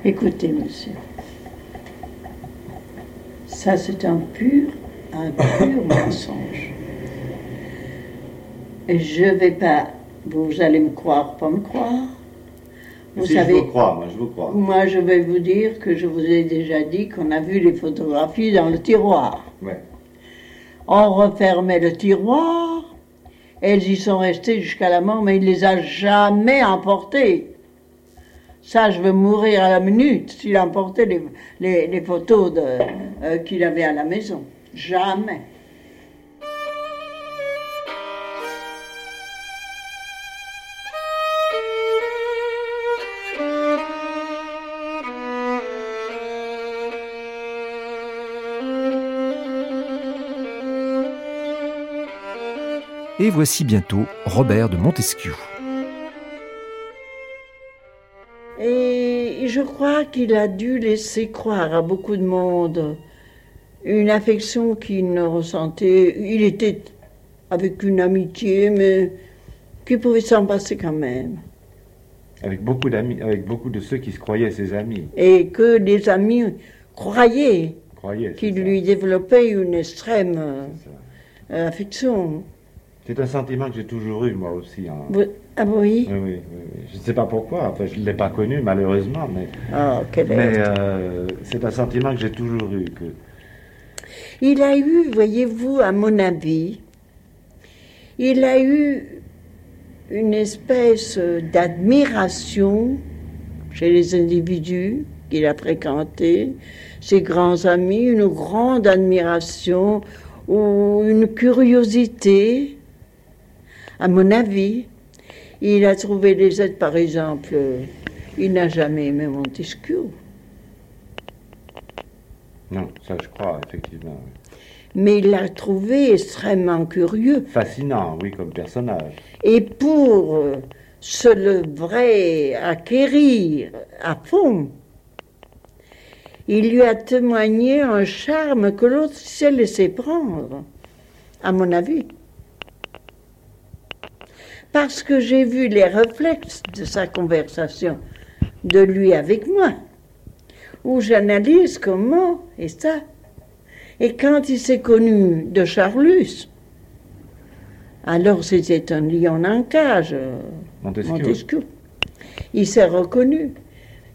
Écoutez, monsieur. Ça, c'est un pur, un pur mensonge. Je vais pas. Vous allez me croire, pas me croire. Vous si savez, je vous crois, moi je vous crois. Moi je vais vous dire que je vous ai déjà dit qu'on a vu les photographies dans le tiroir. Ouais. On refermait le tiroir, elles y sont restées jusqu'à la mort, mais il les a jamais emportées. Ça, je veux mourir à la minute s'il emportait les, les, les photos euh, qu'il avait à la maison. Jamais. Et voici bientôt Robert de Montesquieu. Et je crois qu'il a dû laisser croire à beaucoup de monde une affection qu'il ne ressentait. Il était avec une amitié, mais qui pouvait s'en passer quand même. Avec beaucoup d'amis, avec beaucoup de ceux qui se croyaient ses amis. Et que les amis croyaient, qu'il lui développait une extrême euh, affection. C'est un sentiment que j'ai toujours eu, moi aussi. Hein. Ah oui? Oui, oui, Je ne sais pas pourquoi. Enfin, je ne l'ai pas connu, malheureusement. Mais, oh, mais euh, c'est un sentiment que j'ai toujours eu. Que... Il a eu, voyez-vous, à mon avis, il a eu une espèce d'admiration chez les individus qu'il a fréquentés, ses grands amis, une grande admiration ou une curiosité à mon avis, il a trouvé des aides, par exemple, il n'a jamais aimé Montesquieu. Non, ça je crois, effectivement. Mais il l'a trouvé extrêmement curieux. Fascinant, oui, comme personnage. Et pour se le vrai acquérir à fond, il lui a témoigné un charme que l'autre s'est laissé prendre, à mon avis parce que j'ai vu les réflexes de sa conversation, de lui avec moi, où j'analyse comment et ça. Et quand il s'est connu de Charlus, alors c'était un lion en cage, Montesquieu. Il s'est reconnu.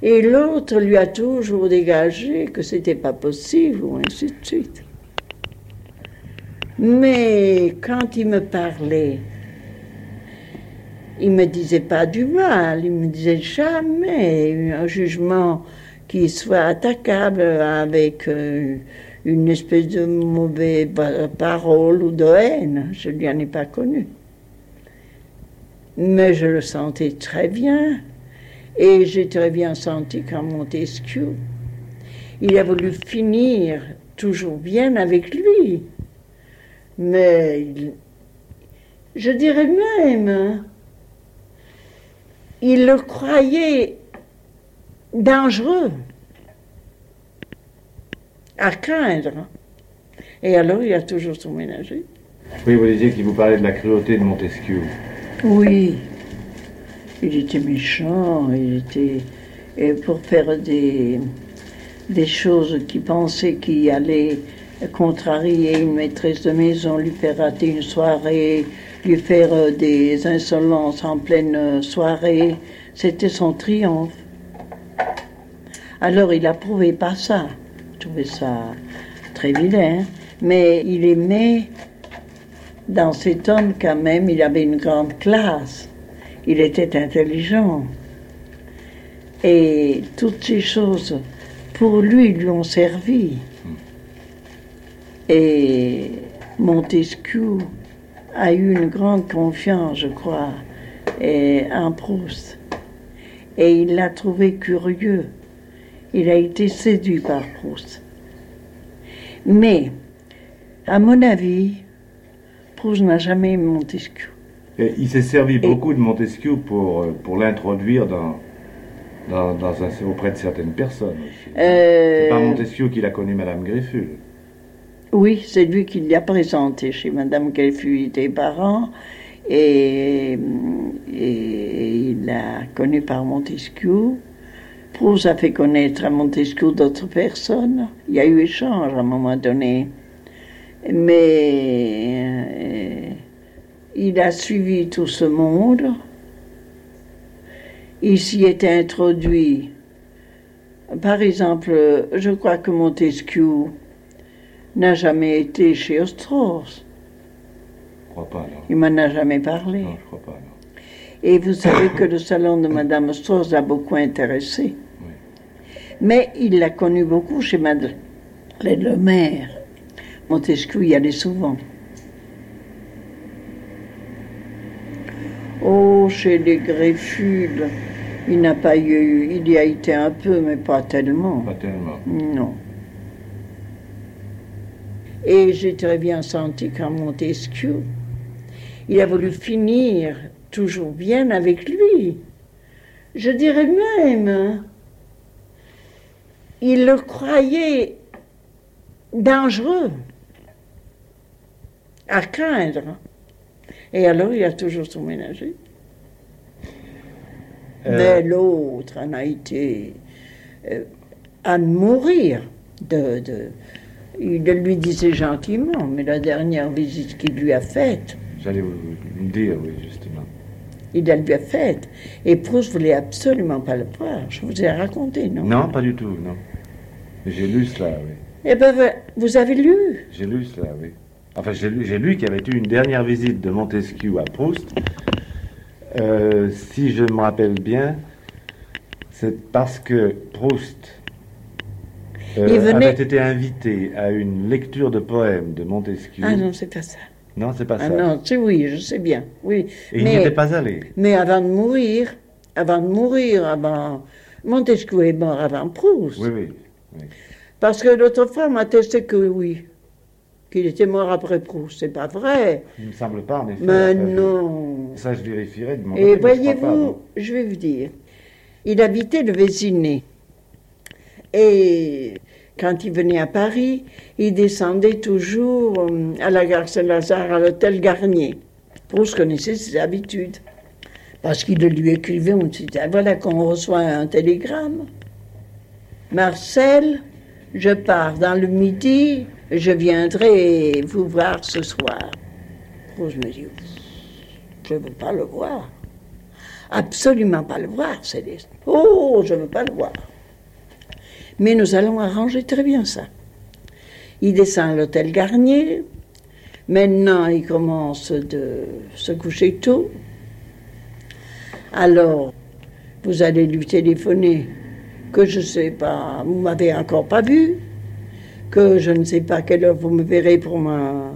Et l'autre lui a toujours dégagé que c'était pas possible, ou ainsi de suite. Mais quand il me parlait il me disait pas du mal, il me disait jamais un jugement qui soit attaquable avec euh, une espèce de mauvaise parole ou de haine. Je ne lui en ai pas connu. Mais je le sentais très bien. Et j'ai très bien senti quand Montesquieu, il a voulu finir toujours bien avec lui. Mais je dirais même, il le croyait dangereux, à craindre. Et alors, il a toujours tout ménagé. Oui, vous disiez qu'il vous parlait de la cruauté de Montesquieu. Oui. Il était méchant, il était. Et pour faire des, des choses qu'il pensait qui allaient contrarier une maîtresse de maison, lui faire rater une soirée, lui faire euh, des insolences en pleine euh, soirée, c'était son triomphe. Alors il approuvait pas ça. Je trouvais ça très vilain. Mais il aimait, dans cet homme quand même, il avait une grande classe. Il était intelligent. Et toutes ces choses, pour lui, lui ont servi. Et Montesquieu, a eu une grande confiance, je crois, et, en Proust. Et il l'a trouvé curieux. Il a été séduit par Proust. Mais, à mon avis, Proust n'a jamais aimé Montesquieu. Et il s'est servi beaucoup de Montesquieu pour, euh, pour l'introduire dans, dans, auprès de certaines personnes. Euh... C'est pas Montesquieu qu'il a connu Madame Grefful. Oui, c'est lui qui l'a présenté chez Madame Gelfu était parents et, il l'a connu par Montesquieu. Proust a fait connaître à Montesquieu d'autres personnes? Il y a eu échange à un moment donné. Mais il a suivi tout ce monde. Il s'y est introduit. Par exemple, je crois que Montesquieu n'a jamais été chez Ostros. Je crois pas, non. Il m'en a jamais parlé. Non, je crois pas, non. Et vous savez que le salon de Madame Strauss l'a beaucoup intéressé. Oui. Mais il l'a connu beaucoup chez Madeleine Le Maire. Montesquieu y allait souvent. Oh, chez les Greffudes, il n'a pas eu, il y a été un peu, mais pas tellement. Pas tellement. Non. Et j'ai très bien senti qu'en Montesquieu, il a voulu finir toujours bien avec lui. Je dirais même, il le croyait dangereux, à craindre. Et alors, il a toujours tout ménagé. Euh, Mais l'autre en a été euh, à mourir de, de- Il le lui disait gentiment, mais la dernière visite qu'il lui a faite, J'allais vous, le dire, oui, justement. il la lui a faite. Et Proust voulait absolument pas le voir. Je vous ai raconté, non? Non, pas du tout, non. J'ai lu cela, oui. Eh ben, vous avez lu? J'ai lu cela, oui. Enfin, j'ai lu, j'ai lu qu'il y avait eu une dernière visite de Montesquieu à Proust. Euh, si je me rappelle bien, c'est parce que Proust euh, Il venait- avait été invité à une lecture de poèmes de Montesquieu. Ah non, c'est pas ça. Non, c'est pas Ah ça. non, c'est oui, je sais bien. Oui. Et il mais, n'y était pas allé. mais avant de mourir, avant de mourir, avant. Montesquieu est mort avant Proust. Oui, oui. Parce que l'autre femme attestait que oui, qu'il était mort après Proust. C'est pas vrai. Il ne me semble pas, en effet. Mais non. Ça, je vérifierai de mon Et je voyez-vous, je vais vous dire, il habitait le Vésiné. Et quand il venait à Paris, il descendait toujours euh, à la gare Saint-Lazare, à l'hôtel Garnier. Proust connaissait ses habitudes. Parce qu'il lui écrivait, on disait, Ah, voilà qu'on reçoit un télégramme. Marcel, je pars dans le midi, je viendrai vous voir ce soir. Proust me dit, je ne veux pas le voir. Absolument pas le voir, Céleste. Oh, je ne veux pas le voir. Mais nous allons arranger très bien ça. Il descend à l'hôtel Garnier. Maintenant, il commence de se coucher tôt. Alors, vous allez lui téléphoner que je ne sais pas, vous m'avez encore pas vu, que je ne sais pas à quelle heure vous me verrez pour ma...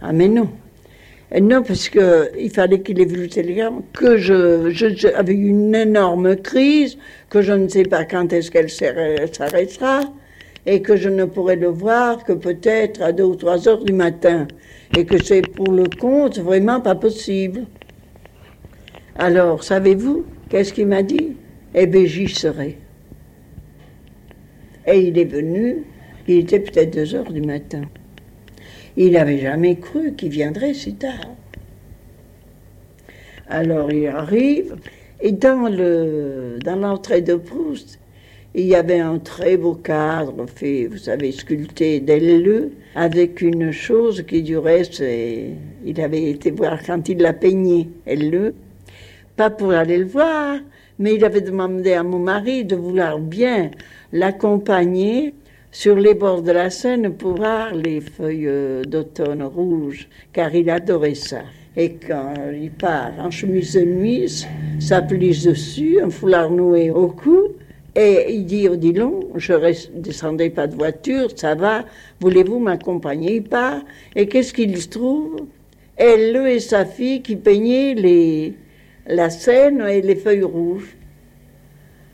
Ah mais non. Et non, parce que il fallait qu'il ait vu le télégramme, que je, je- une énorme crise, que je ne sais pas quand est-ce qu'elle s'arrê- s'arrêtera, et que je ne pourrai le voir que peut-être à deux ou trois heures du matin, et que c'est pour le compte vraiment pas possible. Alors, savez-vous, qu'est-ce qu'il m'a dit? Eh bien, j'y serai. Et il est venu, il était peut-être deux heures du matin. Il n'avait jamais cru qu'il viendrait si tard. Alors il arrive, et dans le dans l'entrée de Proust, il y avait un très beau cadre fait, vous savez, sculpté d'elle avec une chose qui du reste, il avait été voir quand il l'a peigné, elle pas pour aller le voir, mais il avait demandé à mon mari de vouloir bien l'accompagner sur les bords de la Seine pour voir les feuilles d'automne rouges, car il adorait ça. Et quand il part en chemise de nuit, sa pelisse dessus, un foulard noué au cou, et il dit, dis donc, je ne descendais pas de voiture, ça va, voulez-vous m'accompagner Il part, et qu'est-ce qu'il se trouve? Elle et sa fille qui peignaient les, la Seine et les feuilles rouges.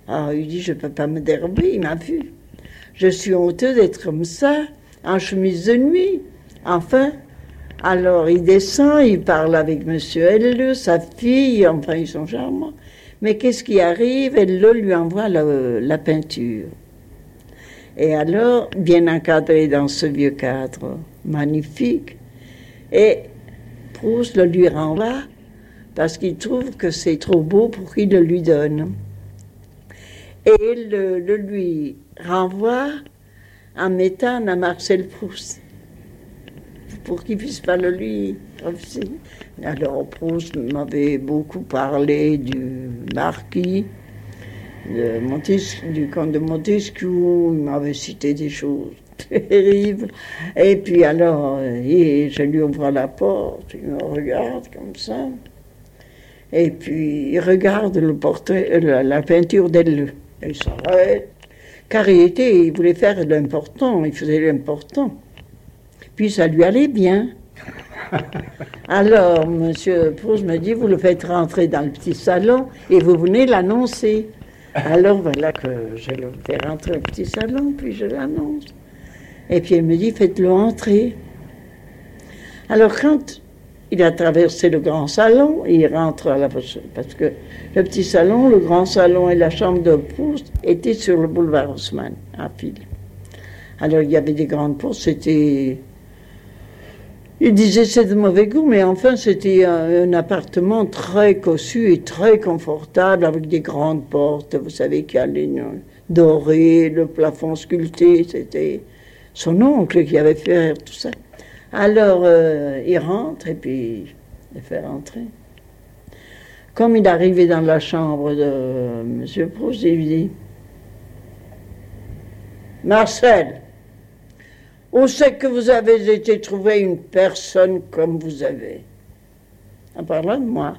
Alors il dit, je ne peux pas me dérober, il m'a vu. Je suis honteux d'être comme ça, en chemise de nuit. Enfin, alors il descend, il parle avec Monsieur Elle, sa fille, enfin ils sont charmants. Mais qu'est-ce qui arrive? Elle lui envoie la, peinture. Et alors, bien encadré dans ce vieux cadre magnifique, et Proust le lui renvoie parce qu'il trouve que c'est trop beau pour qu'il le lui donne. Et le, le lui renvoie en mettant à Marcel Proust pour qu'il puisse pas le lui Alors Proust m'avait beaucoup parlé du marquis, de du comte de Montesquieu, il m'avait cité des choses terribles. Et puis alors, je lui ouvre la porte, il me regarde comme ça. Et puis il regarde le portrait, la, la peinture d'elle. Il s'arrête. Car il, était, il voulait faire l'important, il faisait l'important. Puis ça lui allait bien. Alors, M. Proust me dit, vous le faites rentrer dans le petit salon et vous venez l'annoncer. Alors voilà que je le fais rentrer au petit salon, puis je l'annonce. Et puis il me dit, faites-le entrer. Alors quand il a traversé le grand salon, il rentre à la... Parce que le petit salon, le grand salon et la chambre de Proust étaient sur le boulevard Haussmann, à fil. Alors il y avait des grandes portes, c'était il disait c'est de mauvais goût, mais enfin c'était un, appartement très cossu et très confortable avec des grandes portes. Vous savez qu'il y a les dorées, le plafond sculpté. C'était son oncle qui avait fait tout ça. Alors euh, il rentre et puis il fait rentrer. Comme il arrivait dans la chambre de M. Proust, il dit Marcel, où c'est que vous avez été trouver une personne comme vous avez? En parlant de moi.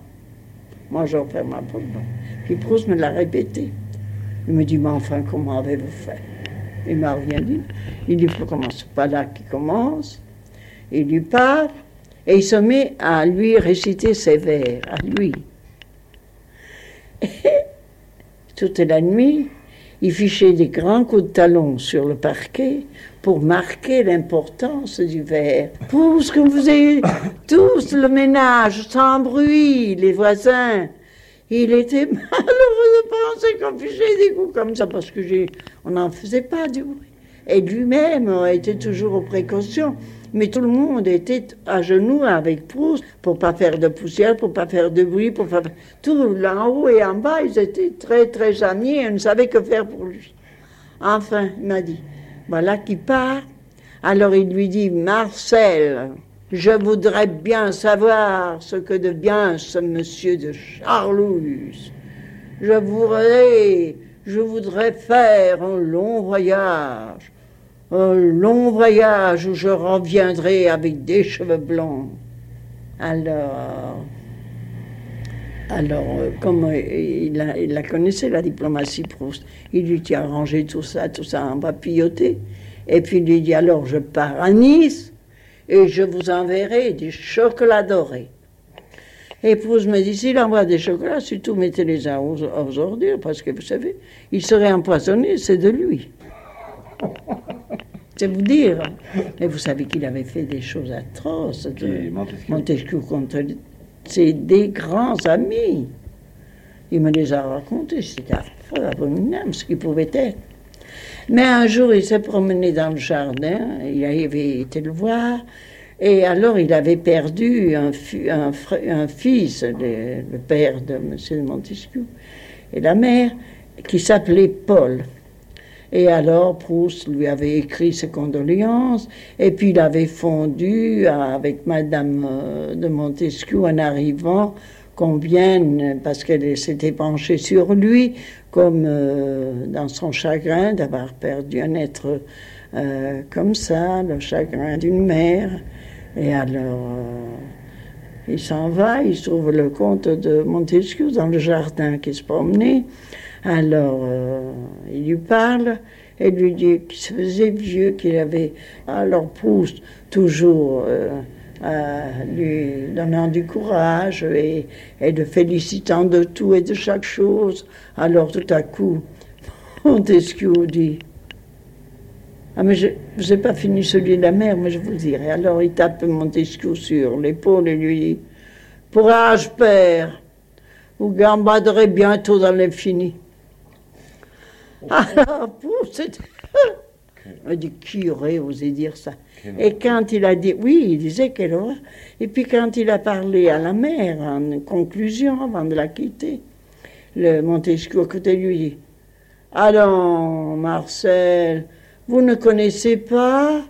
Moi, j'en fais ma porte. Puis Proust me l'a répété. Il me dit, mais enfin, comment avez-vous fait? Il m'a rien dit. Il dit, il faut commencer pas là qui commence. Il lui parle et il se met à lui réciter ses vers, à lui. Et toute la nuit, il fichait des grands coups de talon sur le parquet pour marquer l'importance du verre. Pour ce que vous avez tous le ménage, sans bruit, les voisins. Il était malheureux de penser qu'on fichait des coups comme ça parce que on n'en faisait pas du bruit. Et lui-même était toujours aux précautions. Mais tout le monde était à genoux avec Proust pour pas faire de poussière, pour pas faire de bruit, pour pas... Tout en haut et en bas, ils étaient très très amis et ne savaient que faire pour lui. Enfin, il m'a dit, voilà qui part. Alors il lui dit, Marcel, je voudrais bien savoir ce que devient ce monsieur de Charlouse. Je voudrais, je voudrais faire un long voyage un long voyage où je reviendrai avec des cheveux blancs. Alors, alors comme il, la connaissait, la diplomatie Proust, il lui dit arranger tout ça, tout ça en papilloté. Et puis il lui dit alors je pars à Nice et je vous enverrai des chocolats dorés. Et Proust me dit, s'il envoie des chocolats, surtout mettez-les aux, aux ordures, parce que vous savez, il serait empoisonné, c'est de lui. C'est vous dire. Mais vous savez qu'il avait fait des choses atroces. De Montesquieu. contre. C'est des grands amis. Il me les a racontés. C'était affreux, abominable ce qu'il pouvait être. Mais un jour, il s'est promené dans le jardin. Il avait été le voir. Et alors, il avait perdu un, un, un fils, le, le, père de M. Montesquieu, et la mère, qui s'appelait Paul. Et alors Proust lui avait écrit ses condoléances, et puis il avait fondu avec Madame euh, de Montesquieu en arrivant vienne, parce qu'elle s'était penchée sur lui, comme euh, dans son chagrin d'avoir perdu un être euh, comme ça, le chagrin d'une mère. Et alors, il s'en va, il trouve le comte de Montesquieu dans le jardin qui se promenait. Alors, euh, il lui parle et lui dit qu'il se faisait vieux, qu'il avait. Alors, pousse toujours euh, lui donnant du courage et, le félicitant de tout et de chaque chose. Alors, tout à coup, Montesquieu dit ah, mais je n'ai pas fini celui de la mer, mais je vous dirai. Alors il tape Montesquieu sur l'épaule et lui dit Courage, père, vous gambaderez bientôt dans l'infini. Alors, c'était. On dit, qui aurait osé dire ça Et quand il a dit, oui, il disait qu'elle aurait. Et puis quand il a parlé à la mère, en conclusion, avant de la quitter, le Montesquieu à côté lui dit, Allons, Marcel, vous ne connaissez pas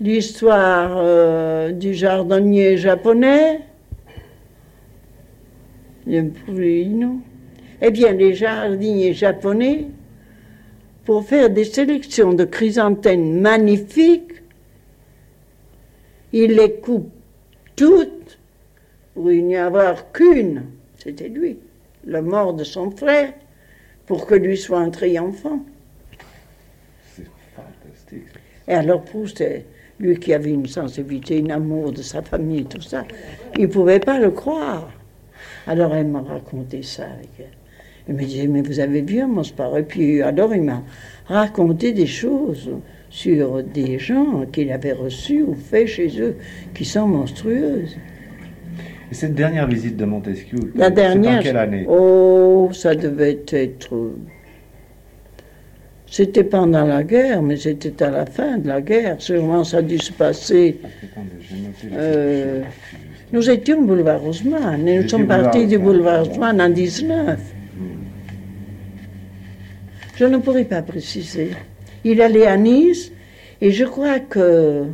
l'histoire euh, du jardinier japonais? non. Eh bien, les jardiniers japonais, pour faire des sélections de chrysanthèmes magnifiques, ils les coupent toutes pour il n'y avoir qu'une. C'était lui, la mort de son frère, pour que lui soit un triomphant. C'est fantastique. Et alors Proust, lui qui avait une sensibilité, un amour de sa famille, tout ça, il ne pouvait pas le croire. Alors elle m'a raconté ça avec elle. Il me disait, mais vous avez vu mon sport. Et puis alors il m'a raconté des choses sur des gens qu'il avait reçus ou fait chez eux qui sont monstrueuses. Et cette dernière visite de Montesquieu, La dernière. en quelle année? Oh, ça devait être. C'était pendant la guerre, mais c'était à la fin de la guerre. Sûrement, ça a dû se passer. Euh. Nous étions au boulevard Haussmann. et Nous sommes partis du boulevard Haussmann en 19. Je ne pourrais pas préciser. Il allait à Nice et je crois que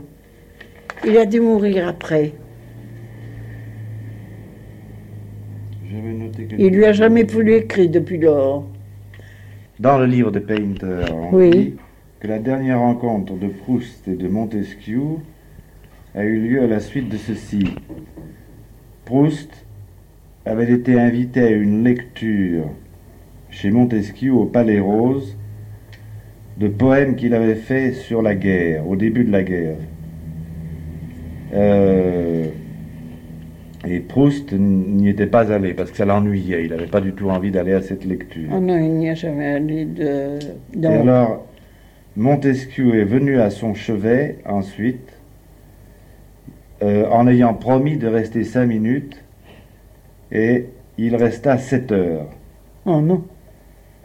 il a dû mourir après. Noté Il lui a jamais plus écrit depuis lors. Dans le livre de Painter, on Oui. dit que la dernière rencontre de Proust et de Montesquieu a eu lieu à la suite de ceci. Proust avait été invité à une lecture chez Montesquieu au Palais Rose de poèmes qu'il avait fait sur la guerre, au début de la guerre. Euh, et Proust n'y était pas allé parce que ça l'ennuyait. Il n'avait pas du tout envie d'aller à cette lecture. Oh non, il n'y a jamais allé de. Et alors, Montesquieu est venu à son chevet ensuite, euh, en ayant promis de rester cinq minutes, et il resta sept heures. Oh non.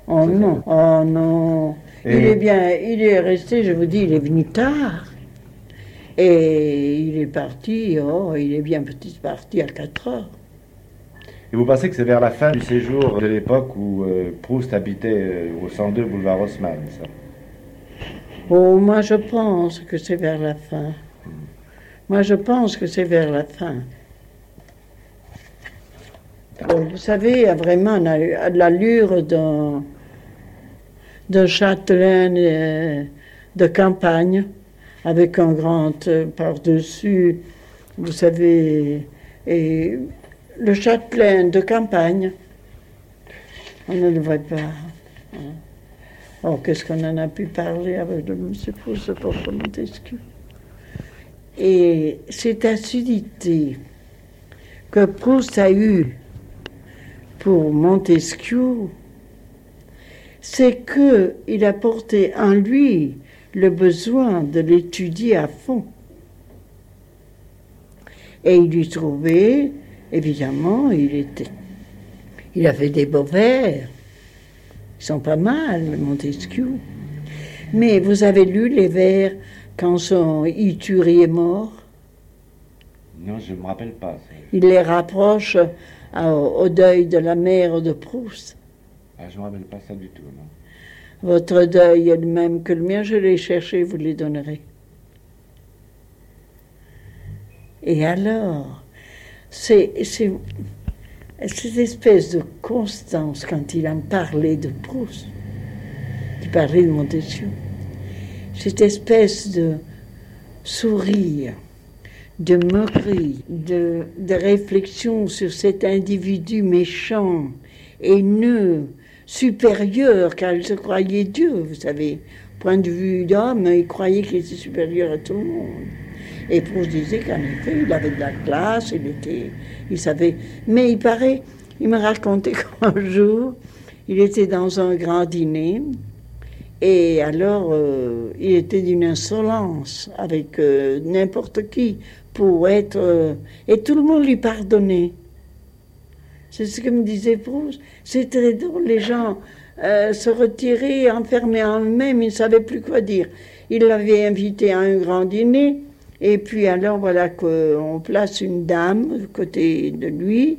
Oh non. Oh non. Il est bien, il est resté, je vous dis, il est venu tard. Et il est parti, oh, il est bien petit parti à 4 heures. Et vous pensez que c'est vers la fin du séjour de l'époque où euh, Proust habitait euh, au 102 boulevard Haussmann, ça? Oh, moi je pense que c'est vers la fin. Moi je pense que c'est vers la fin. Vous savez, il a vraiment la- l'allure d'un d'un châtelain euh, de campagne avec un grand euh, par-dessus, vous savez, et le châtelain de campagne, on ne le voit pas. Oh, qu'est-ce qu'on en a pu parler avec le monsieur Proust, pour Montesquieu. Et cette acidité que Proust a eue pour Montesquieu, c'est que il a porté en lui le besoin de l'étudier à fond. Et il lui trouvait, évidemment, il était, il avait des beaux vers. Ils sont pas mal, Montesquieu. Mais vous avez lu les vers quand son Ituri est mort? Non, je ne me rappelle pas. Il les rapproche à- au deuil de la mère de Proust. Ah, je ne me pas ça du tout, non. Votre deuil est le même que le mien, je l'ai cherché, vous les donnerez. Et alors, c'est c'est- cette espèce de constance quand il en parlait de Proust, il parlait de Montesquieu, cette espèce de sourire, de moquerie, de, de réflexion sur cet individu méchant, haineux, supérieur, car il se croyait Dieu, vous savez. Point de vue d'homme, il croyait qu'il était supérieur à tout le monde. Et Proust disait qu'en effet, il avait de la classe, il était, il savait. Mais il paraît, il me racontait qu'un jour, il était dans un grand dîner, et alors, euh, il était d'une insolence avec euh, n'importe qui pour être. euh, et tout le monde lui pardonnait. C'est ce que me disait Proust. C'est très drôle, les gens euh, se retiraient, enfermés en eux-mêmes, ils ne savaient plus quoi dire. Il l'avait invité à un grand dîner, et puis alors voilà qu'on place une dame côté de lui,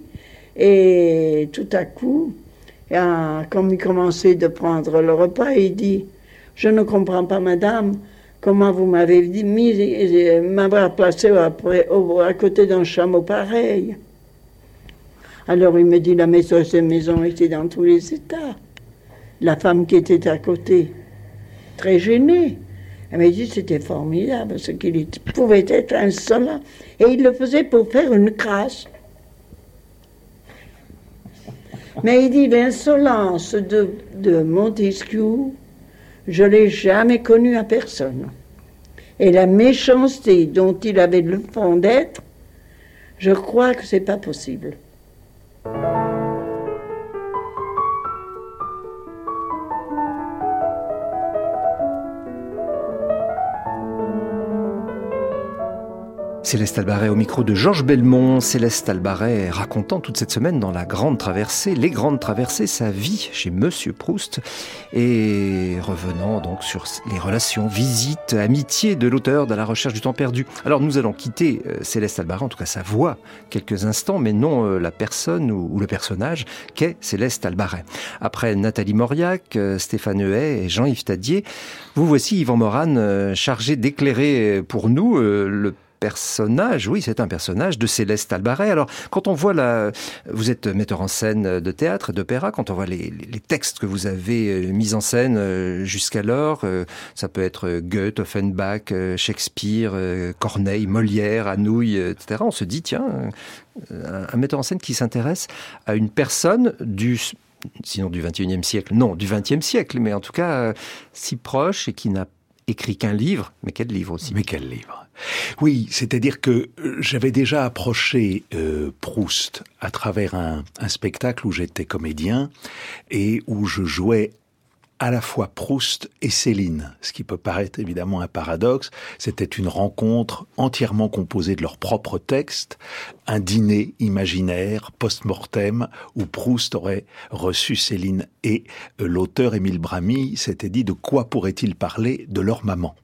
et tout à coup, ah, comme il commençait de prendre le repas, il dit Je ne comprends pas, madame, comment vous m'avez mis, m'avoir placé à côté d'un chameau pareil. Alors il me dit, la maison, cette maison était dans tous les états. La femme qui était à côté, très gênée. Elle m'a dit c'était formidable, parce qu'il pouvait être insolent. Et il le faisait pour faire une crasse. Mais il dit l'insolence de, de Montesquieu, je ne l'ai jamais connue à personne. Et la méchanceté dont il avait le fond d'être, je crois que c'est pas possible. Thank you. Céleste Albaret au micro de Georges Belmont. Céleste Albaret racontant toute cette semaine dans la Grande Traversée, les Grandes Traversées, sa vie chez Monsieur Proust et revenant donc sur les relations, visites, amitiés de l'auteur de la recherche du temps perdu. Alors nous allons quitter euh, Céleste Albaret, en tout cas sa voix, quelques instants, mais non euh, la personne ou, le personnage qu'est Céleste Albaret. Après Nathalie Mauriac, euh, Stéphane Huet et Jean-Yves Tadier, vous voici Yvan Moran chargé d'éclairer pour nous le personnage, oui, c'est un personnage de Céleste Albaret. Alors, quand on voit la, vous êtes metteur en scène de théâtre, d'opéra, quand on voit les, textes que vous avez euh, mis en scène euh, jusqu'alors, euh, ça peut être Goethe, Offenbach, Shakespeare, Corneille, Molière, Anouilh, etc. On se dit, tiens, un, metteur en scène qui s'intéresse à une personne du sinon du 21e siècle, non, du 20e siècle, mais en tout cas si proche et qui n'a écrit qu'un livre, mais quel livre aussi? Mais quel livre? Oui, c'est-à-dire que euh, j'avais déjà approché euh, Proust à travers un, spectacle où j'étais comédien et où je jouais à la fois Proust et Céline, ce qui peut paraître évidemment un paradoxe. C'était une rencontre entièrement composée de leurs propres textes, un dîner imaginaire post-mortem où Proust aurait reçu Céline et euh, l'auteur Émile Bramy s'était dit de quoi pourrait-il parler de leur maman.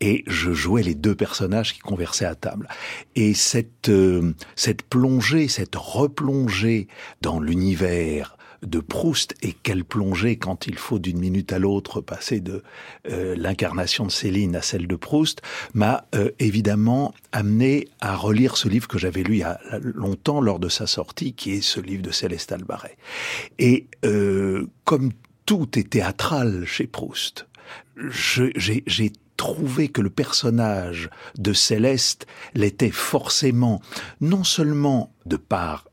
Et je jouais les deux personnages qui conversaient à table. Et cette, euh, cette plongée, cette replongée dans l'univers de Proust et quelle plongée quand il faut d'une minute à l'autre passer de euh, l'incarnation de Céline à celle de Proust m'a euh, évidemment amené à relire ce livre que j'avais lu il y a longtemps lors de sa sortie qui est ce livre de Céleste Albaret. Et comme tout est théâtral chez Proust, j'ai trouvé que le personnage de Céleste l'était forcément, non seulement de par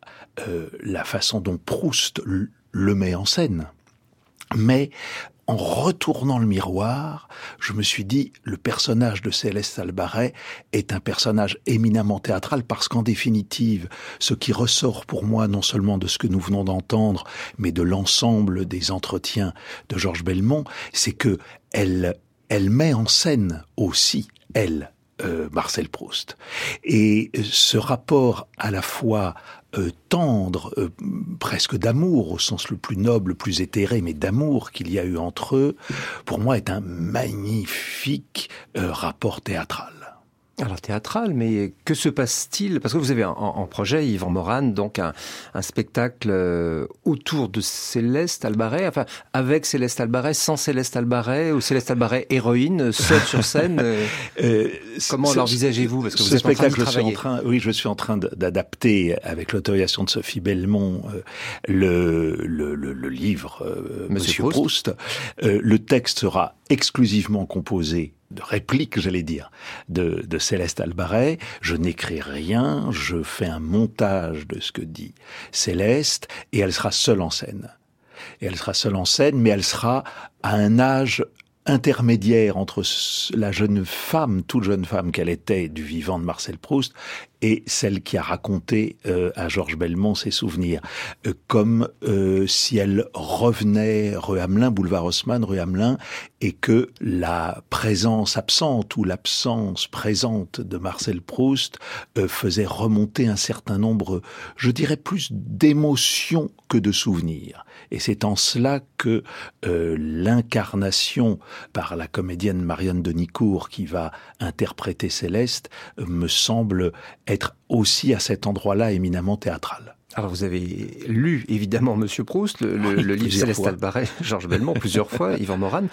euh, la façon dont Proust le met en scène, mais en retournant le miroir, je me suis dit, le personnage de Céleste Albaret est un personnage éminemment théâtral parce qu'en définitive, ce qui ressort pour moi non seulement de ce que nous venons d'entendre, mais de l'ensemble des entretiens de Georges Belmont, c'est que elle elle met en scène aussi, elle, euh, Marcel Proust. Et ce rapport à la fois euh, tendre, euh, presque d'amour, au sens le plus noble, le plus éthéré, mais d'amour qu'il y a eu entre eux, pour moi est un magnifique rapport théâtral. Alors théâtral, mais que se passe-t-il? Parce que vous avez en, projet, Yvan Moran, donc un, spectacle euh, autour de Céleste Albaret, enfin avec Céleste Albaret, sans Céleste Albaret, ou Céleste Albaret héroïne, seule sur scène. Euh, euh, comment l'envisagez-vous? Parce que vous êtes spectacle, en train de je suis en train, oui, je suis en train d'adapter avec l'autorisation de Sophie Belmont le, le, le, livre Monsieur, Proust. Proust. le texte sera exclusivement composé de réplique, j'allais dire, de, de Céleste Albaret. Je n'écris rien, je fais un montage de ce que dit Céleste, et elle sera seule en scène. Et elle sera seule en scène, mais elle sera à un âge intermédiaire entre la jeune femme, toute jeune femme qu'elle était du vivant de Marcel Proust, et celle qui a raconté euh, à Georges Belmont ses souvenirs, euh, comme euh, si elle revenait rue Hamelin, boulevard Haussmann, rue Hamelin, et que la présence absente ou l'absence présente de Marcel Proust faisait remonter un certain nombre, je dirais plus d'émotions que de souvenirs. Et c'est en cela que l'incarnation par la comédienne Marianne Denicourt qui va interpréter Céleste me semble être aussi à cet endroit-là éminemment théâtral. Alors vous avez lu évidemment Monsieur Proust, le, livre Célestal Barret, Georges Belmont plusieurs fois, Yvan Moran,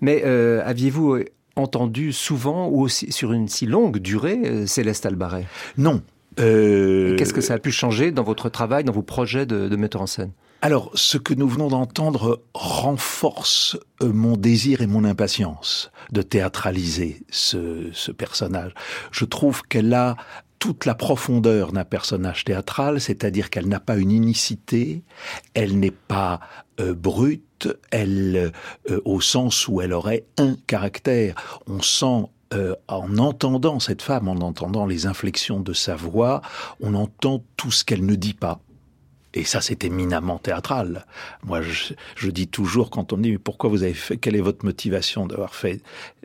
mais euh, aviez-vous entendu souvent ou aussi sur une si longue durée euh, Céleste Albaret? Non. Euh... Qu'est-ce que ça a pu changer dans votre travail, dans vos projets de, de metteur en scène? Alors, ce que nous venons d'entendre renforce euh, mon désir et mon impatience de théâtraliser ce, ce personnage. Je trouve qu'elle a toute la profondeur d'un personnage théâtral, c'est-à-dire qu'elle n'a pas une unicité, elle n'est pas euh, brute, elle, euh, au sens où elle aurait un caractère. On sent euh, en entendant cette femme, en entendant les inflexions de sa voix, on entend tout ce qu'elle ne dit pas. Et ça, c'est éminemment théâtral. Moi, je, je, dis toujours, quand on me dit, mais pourquoi vous avez fait, quelle est votre motivation d'avoir fait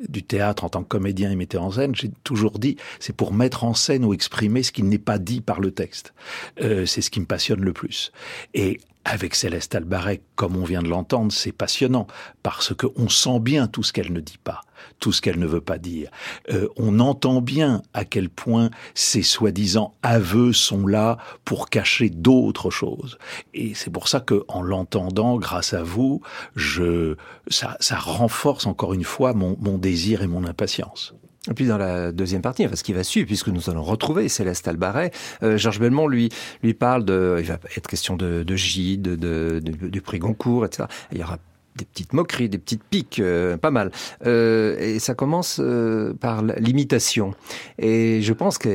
du théâtre en tant que comédien et metteur en scène? J'ai toujours dit, c'est pour mettre en scène ou exprimer ce qui n'est pas dit par le texte. Euh, c'est ce qui me passionne le plus. Et avec Céleste Albaret, comme on vient de l'entendre, c'est passionnant parce que on sent bien tout ce qu'elle ne dit pas, tout ce qu'elle ne veut pas dire. Euh, on entend bien à quel point ces soi-disant aveux sont là pour cacher d'autres choses. Et c'est pour ça que, en l'entendant, grâce à vous, je ça, ça renforce encore une fois mon, désir et mon impatience. Et puis dans la deuxième partie, enfin ce qui va suivre, puisque nous allons retrouver Céleste Albaret, euh, Georges Belmont lui lui parle de, il va être question de, de Gide, de, de, du prix Goncourt, etc. il y aura des petites moqueries, des petites piques, euh, pas mal. Euh, et ça commence euh, par l'imitation. Et je pense qu'en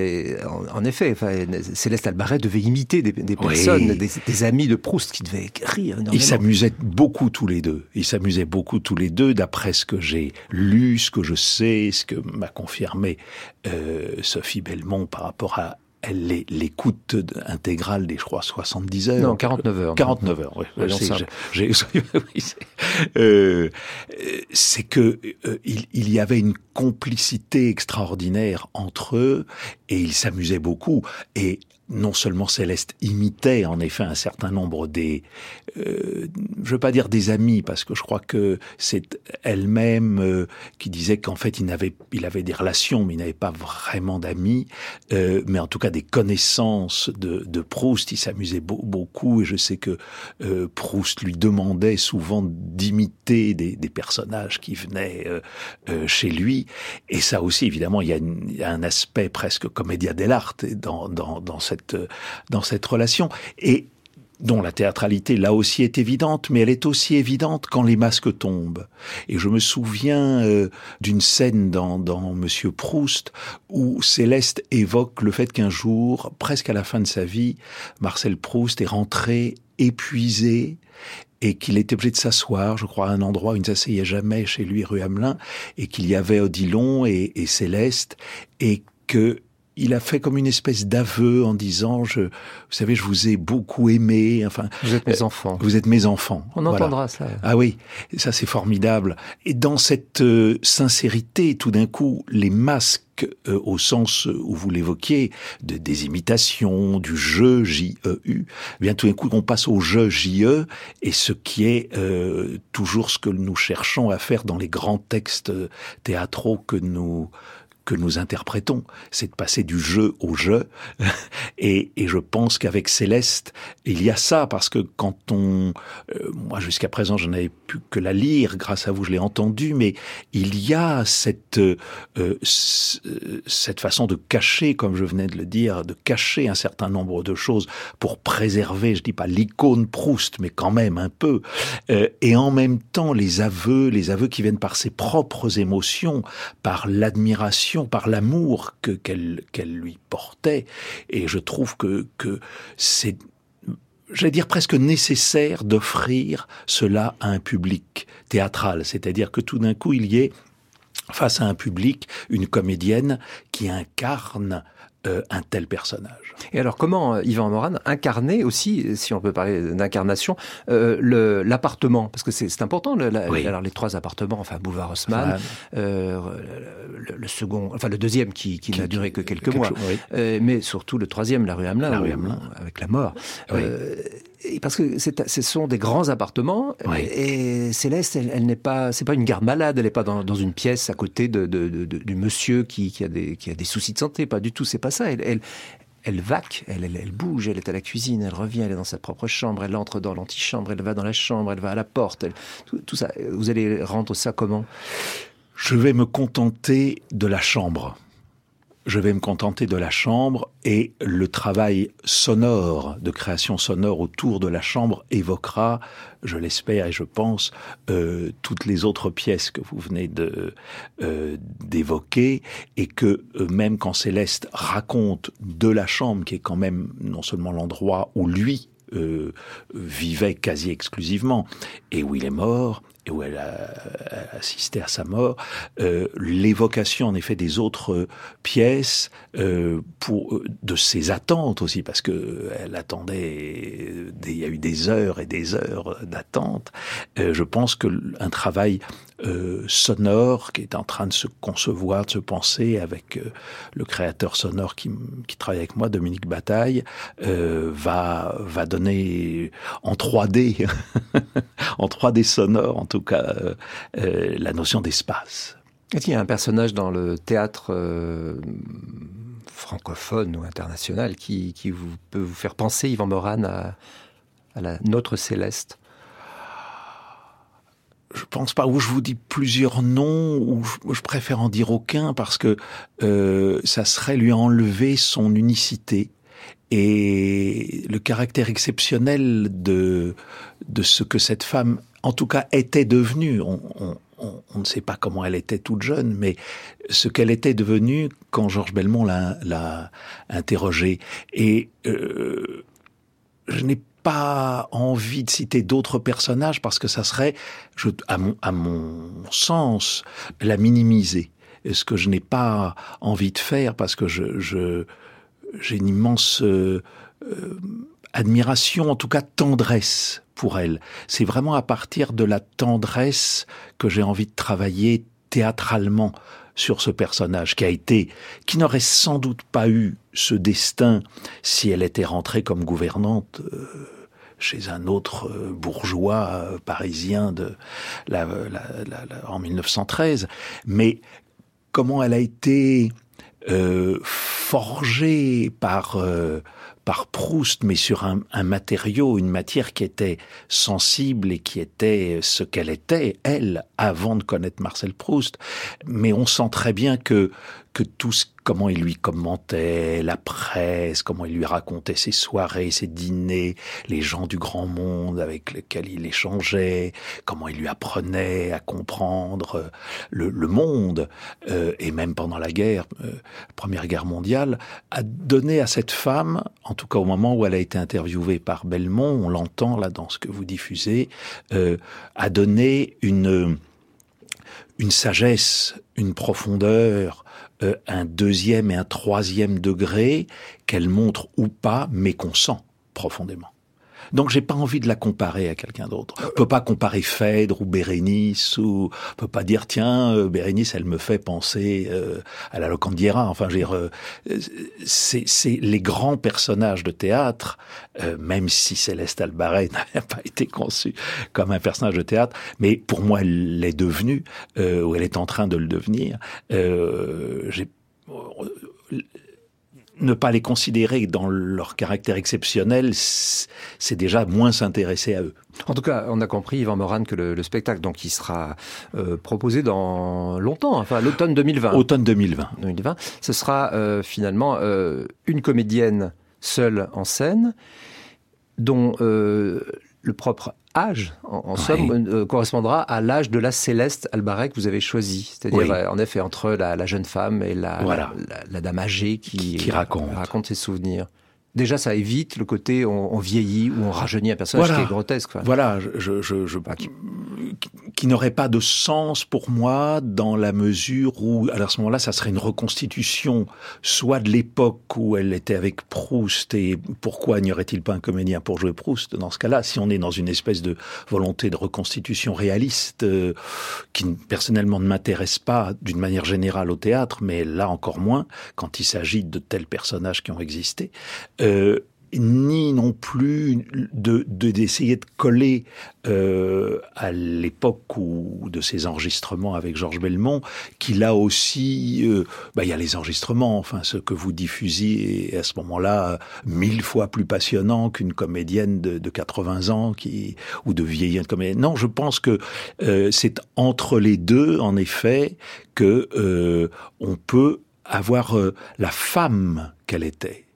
en effet, Céleste Albaret devait imiter des, des personnes, des, des, amis de Proust qui devaient rire énormément. Ils s'amusaient beaucoup tous les deux. Ils s'amusaient beaucoup tous les deux, d'après ce que j'ai lu, ce que je sais, ce que m'a confirmé euh, Sophie Belmont par rapport à l'écoute intégrale des, je crois, 70 heures. Non, 49 heures. 49 heures, oui. Euh, c'est que euh, il, il, y avait une complicité extraordinaire entre eux et ils s'amusaient beaucoup. Et non seulement Céleste imitait en effet un certain nombre des, euh, je veux pas dire des amis parce que je crois que c'est elle-même euh, qui disait qu'en fait il n'avait, il avait des relations mais il n'avait pas vraiment d'amis, euh, mais en tout cas des connaissances de, de Proust. Il s'amusait beau, beaucoup et je sais que euh, Proust lui demandait souvent d'imiter des, des, personnages qui venaient euh, euh, chez lui. Et ça aussi évidemment il y a, une, il y a un aspect presque comédia dell'arte dans, dans, dans cette dans cette relation. Et dont la théâtralité là aussi est évidente, mais elle est aussi évidente quand les masques tombent. Et je me souviens euh, d'une scène dans, dans Monsieur Proust où Céleste évoque le fait qu'un jour, presque à la fin de sa vie, Marcel Proust est rentré épuisé et qu'il était obligé de s'asseoir, je crois, à un endroit où il ne s'asseyait jamais chez lui, rue Hamelin, et qu'il y avait Odilon et Céleste, et que il a fait comme une espèce d'aveu en disant je vous savez je vous ai beaucoup aimé enfin vous êtes mes enfants. vous êtes mes enfants. On entendra ça. Ah oui ça c'est formidable. Et dans cette euh, sincérité tout d'un coup les masques euh, au sens où vous l'évoquiez, de, des imitations, du jeu J-E-U, eh bien tout d'un coup on passe au jeu J-E, et ce qui est euh, toujours ce que nous cherchons à faire dans les grands textes théâtraux que nous que nous interprétons, c'est de passer du jeu au jeu. Et, je pense qu'avec Céleste, il y a ça, parce que quand on... Euh, moi, jusqu'à présent, je n'avais pu que la lire, grâce à vous, je l'ai entendue, mais il y a cette, euh, cette façon de cacher, comme je venais de le dire, de cacher un certain nombre de choses pour préserver, je dis pas l'icône Proust, mais quand même un peu. Euh, et en même temps, les aveux, les aveux qui viennent par ses propres émotions, par l'admiration, par l'amour que qu'elle lui portait. Et je trouve que que c'est j'allais dire presque nécessaire d'offrir cela à un public théâtral, c'est-à-dire que tout d'un coup il y ait face à un public une comédienne qui incarne euh, un tel personnage. Et alors comment euh, Yvan Moran incarnait aussi, si on peut parler d'incarnation, euh, l'appartement? Parce que c'est important, le, la, oui. alors les trois appartements, enfin Boulevard Haussmann, euh, le, le, second, enfin le deuxième qui, qui, qui n'a duré que quelques, quelques mois, oui. euh, mais surtout le troisième, la rue Hamelin, la rue Hamelin. avec la mort. Oui. Parce que ce sont des grands appartements oui. et Céleste, elle, elle n'est pas, c'est pas une garde malade, elle n'est pas dans, dans, une pièce à côté de, de, de, de du monsieur qui, qui, a des, qui a des soucis de santé, pas du tout, c'est pas ça. Elle, elle, elle vaque, elle, elle, elle, bouge, elle est à la cuisine, elle revient, elle est dans sa propre chambre, elle entre dans l'antichambre, elle va dans la chambre, elle va à la porte, elle, tout, tout, ça. Vous allez rendre ça comment? Je vais me contenter de la chambre je vais me contenter de la chambre et le travail sonore, de création sonore autour de la chambre évoquera, je l'espère et je pense, euh, toutes les autres pièces que vous venez de euh, d'évoquer et que euh, même quand Céleste raconte de la chambre, qui est quand même non seulement l'endroit où lui vivait quasi exclusivement et où il est mort, et où elle a assisté à sa mort, euh, l'évocation en effet des autres pièces, euh, pour euh, de ses attentes aussi, parce que elle attendait, il y a eu des heures et des heures d'attente. je pense que un travail euh, sonore qui est en train de se concevoir, de se penser avec euh, le créateur sonore qui, travaille avec moi, Dominique Bataille, euh, va, va donner en 3D, en 3D sonore en tout cas, la notion d'espace. Est-ce qu'il y a un personnage dans le théâtre francophone ou international qui, qui peut vous faire penser, Yvan Moran, à, à la Notre Céleste? Je pense pas, où je vous dis plusieurs noms, ou je, préfère en dire aucun, parce que euh, ça serait lui enlever son unicité et le caractère exceptionnel de, de ce que cette femme, en tout cas, était devenue. On, on, on, ne sait pas comment elle était toute jeune, mais ce qu'elle était devenue quand Georges Belmont l'a interrogée. Et euh, je n'ai pas envie de citer d'autres personnages parce que ça serait, à, mon, sens, la minimiser. Ce que je n'ai pas envie de faire parce que je j'ai une immense euh, euh, admiration, en tout cas tendresse pour elle. C'est vraiment à partir de la tendresse que j'ai envie de travailler théâtralement sur ce personnage qui a été, qui n'aurait sans doute pas eu ce destin si elle était rentrée comme gouvernante euh, chez un autre euh, bourgeois euh, parisien de la, en 1913. Mais comment elle a été forgée par par Proust, mais sur un, un, matériau, une matière qui était sensible et qui était ce qu'elle était, elle, avant de connaître Marcel Proust. Mais on sent très bien que que tout ce, comment il lui commentait la presse, comment il lui racontait ses soirées, ses dîners, les gens du grand monde avec lesquels il échangeait, comment il lui apprenait à comprendre euh, le, le monde, euh, et même pendant la guerre, euh, Première Guerre mondiale, a donné à cette femme, en tout cas au moment où elle a été interviewée par Belmont, on l'entend là dans ce que vous diffusez, euh, a donné une une sagesse, une profondeur, euh, un deuxième et un troisième degré qu'elle montre ou pas, mais qu'on sent profondément. Donc j'ai pas envie de la comparer à quelqu'un d'autre. On peut pas comparer Phèdre ou Bérénice ou on peut pas dire tiens euh, Bérénice elle me fait penser euh, à la Locandiera. Enfin veux dire euh, c'est c'est les grands personnages de théâtre même si Céleste Albaret n'a pas été conçue comme un personnage de théâtre, mais pour moi elle l'est devenue ou elle est en train de le devenir. j'ai ne pas les considérer dans leur caractère exceptionnel, c'est déjà moins s'intéresser à eux. En tout cas, on a compris, Yvan Moran, que le, spectacle, donc, il sera euh, proposé dans longtemps, enfin l'automne 2020. Automne 2020. 2020. Ce sera euh, finalement euh, une comédienne seule en scène, dont le propre âge, en, somme, euh, correspondra à l'âge de la Céleste Albaret que vous avez choisi. C'est-à-dire, euh, en effet, entre la, jeune femme et la, la, dame âgée qui, qui raconte. raconte ses souvenirs déjà ça évite le côté on, vieillit ou on rajeunit un personnage qui est grotesque. Voilà, je, je, je bah, qui, n'aurait pas de sens pour moi dans la mesure où, à ce moment-là, ça serait une reconstitution soit de l'époque où elle était avec Proust et pourquoi n'y aurait-il pas un comédien pour jouer Proust dans ce cas-là Si on est dans une espèce de volonté de reconstitution réaliste euh, qui personnellement ne m'intéresse pas d'une manière générale au théâtre, mais là encore moins quand il s'agit de tels personnages qui ont existé. Euh, ni non plus de d'essayer de, coller euh, à l'époque où de ses enregistrements avec Georges Belmont, qu'il a aussi, euh, bah, il y a les enregistrements, enfin ce que vous diffusiez à ce moment-là mille fois plus passionnant qu'une comédienne de, de, 80 ans qui ou de vieillir comédienne. Non, je pense que euh, c'est entre les deux, en effet, que euh, on peut avoir euh, la femme qu'elle était.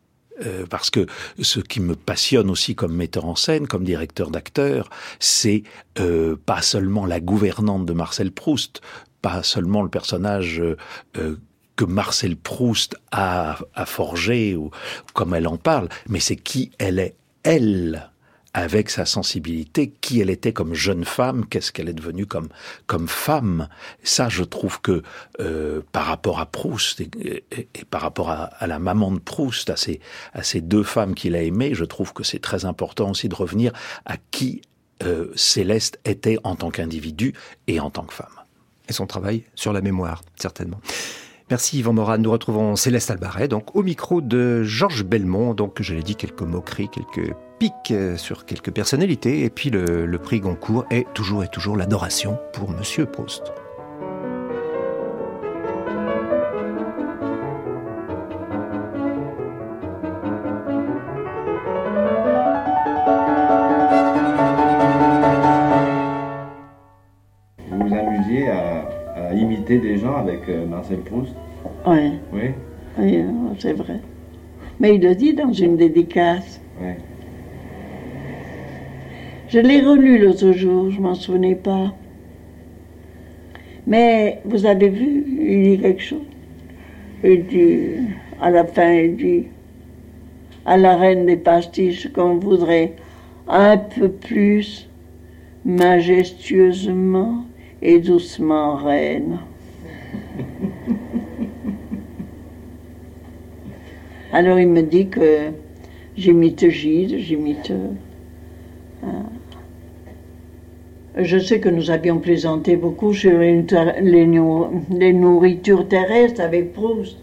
Euh, parce que ce qui me passionne aussi comme metteur en scène, comme directeur d'acteur, c'est euh, pas seulement la gouvernante de Marcel Proust, pas seulement le personnage euh, que Marcel Proust a, a forgé ou comme elle en parle, mais c'est qui elle est, elle avec sa sensibilité, qui elle était comme jeune femme, qu'est-ce qu'elle est devenue comme comme femme. Ça, je trouve que euh, par rapport à Proust et, par rapport à, la maman de Proust, à ces à ces deux femmes qu'il a aimées, je trouve que c'est très important aussi de revenir à qui euh, Céleste était en tant qu'individu et en tant que femme. Et son travail sur la mémoire, certainement. Merci Yvan Moran. Nous retrouvons Céleste Albaret, donc au micro de Georges Belmont. Donc, je l'ai dit, quelques moqueries, quelques pique euh, sur quelques personnalités. Et puis le, prix Goncourt est toujours et toujours l'adoration pour Monsieur Proust. Des gens avec euh, Marcel Proust Oui. Oui, oui euh, c'est vrai. Mais il le dit dans une dédicace. Oui. Je l'ai relu l'autre jour, je m'en souvenais pas. Mais vous avez vu, il dit quelque chose. Il dit, à la fin, il dit, à la reine des pastiches qu'on voudrait un peu plus majestueusement et doucement reine. Alors il me dit que j'imite Gide, j'imite je sais que nous avions plaisanté beaucoup sur les, nourritures terrestres avec Proust.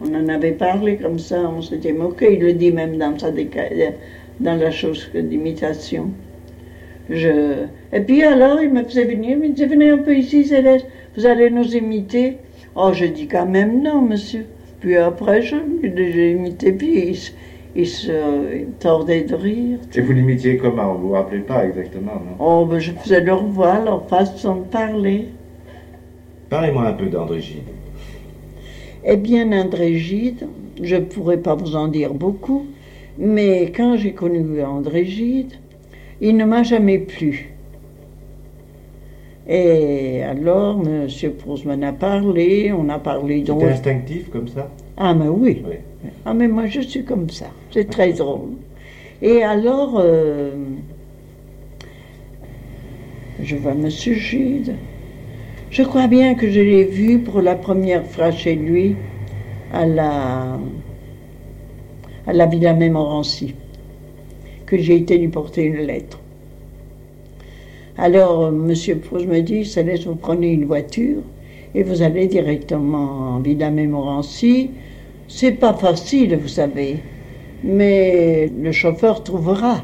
On en avait parlé comme ça, on s'était moqué. Il le dit même dans, sa dans la chose d'imitation. Et puis alors, il me faisait venir, il me disait Venez un peu ici, Céleste, vous allez nous imiter. Oh, je dis quand même non, monsieur. Puis après, je l'ai imité, puis il se tordait de rire. Et vous l'imitiez comment? Vous vous rappelez pas exactement, non? Oh, ben je faisais leur voix, leur façon de parler. Parlez-moi un peu d'André Gide. Eh bien, André Gide, je ne pourrais pas vous en dire beaucoup, mais quand j'ai connu André Gide, il ne m'a jamais plu. Et alors, M. Proust m'en a parlé, on a parlé donc. C'était instinctif comme ça Ah, mais oui. oui. Ah, mais moi, je suis comme ça. C'est très drôle. Et alors, euh, je vois M. Gide. Je crois bien que je l'ai vu pour la première fois chez lui à la, à la Villa Mémorancy, que j'ai été lui porter une lettre. Alors, M. Proust me dit, ça laisse vous prenez une voiture et vous allez directement en Villa Mémorancy c'est pas facile, vous savez, mais le chauffeur trouvera.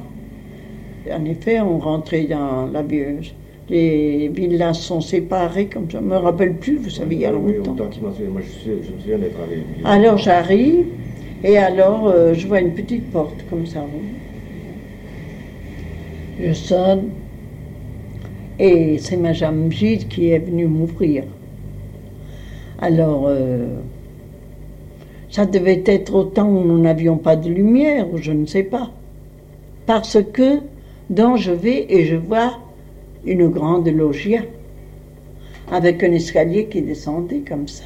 En effet, on rentrait dans la Bieuse. Les villas sont séparées, comme je ne me rappelle plus, vous savez, il y a longtemps. Alors j'arrive, et alors euh, je vois une petite porte comme ça. Je sonne, et c'est ma Gide qui est venue m'ouvrir. Alors, euh, ça devait être au temps où nous n'avions pas de lumière, ou je ne sais pas. Parce que, dans je vais et je vois une grande loggia, avec un escalier qui descendait comme ça.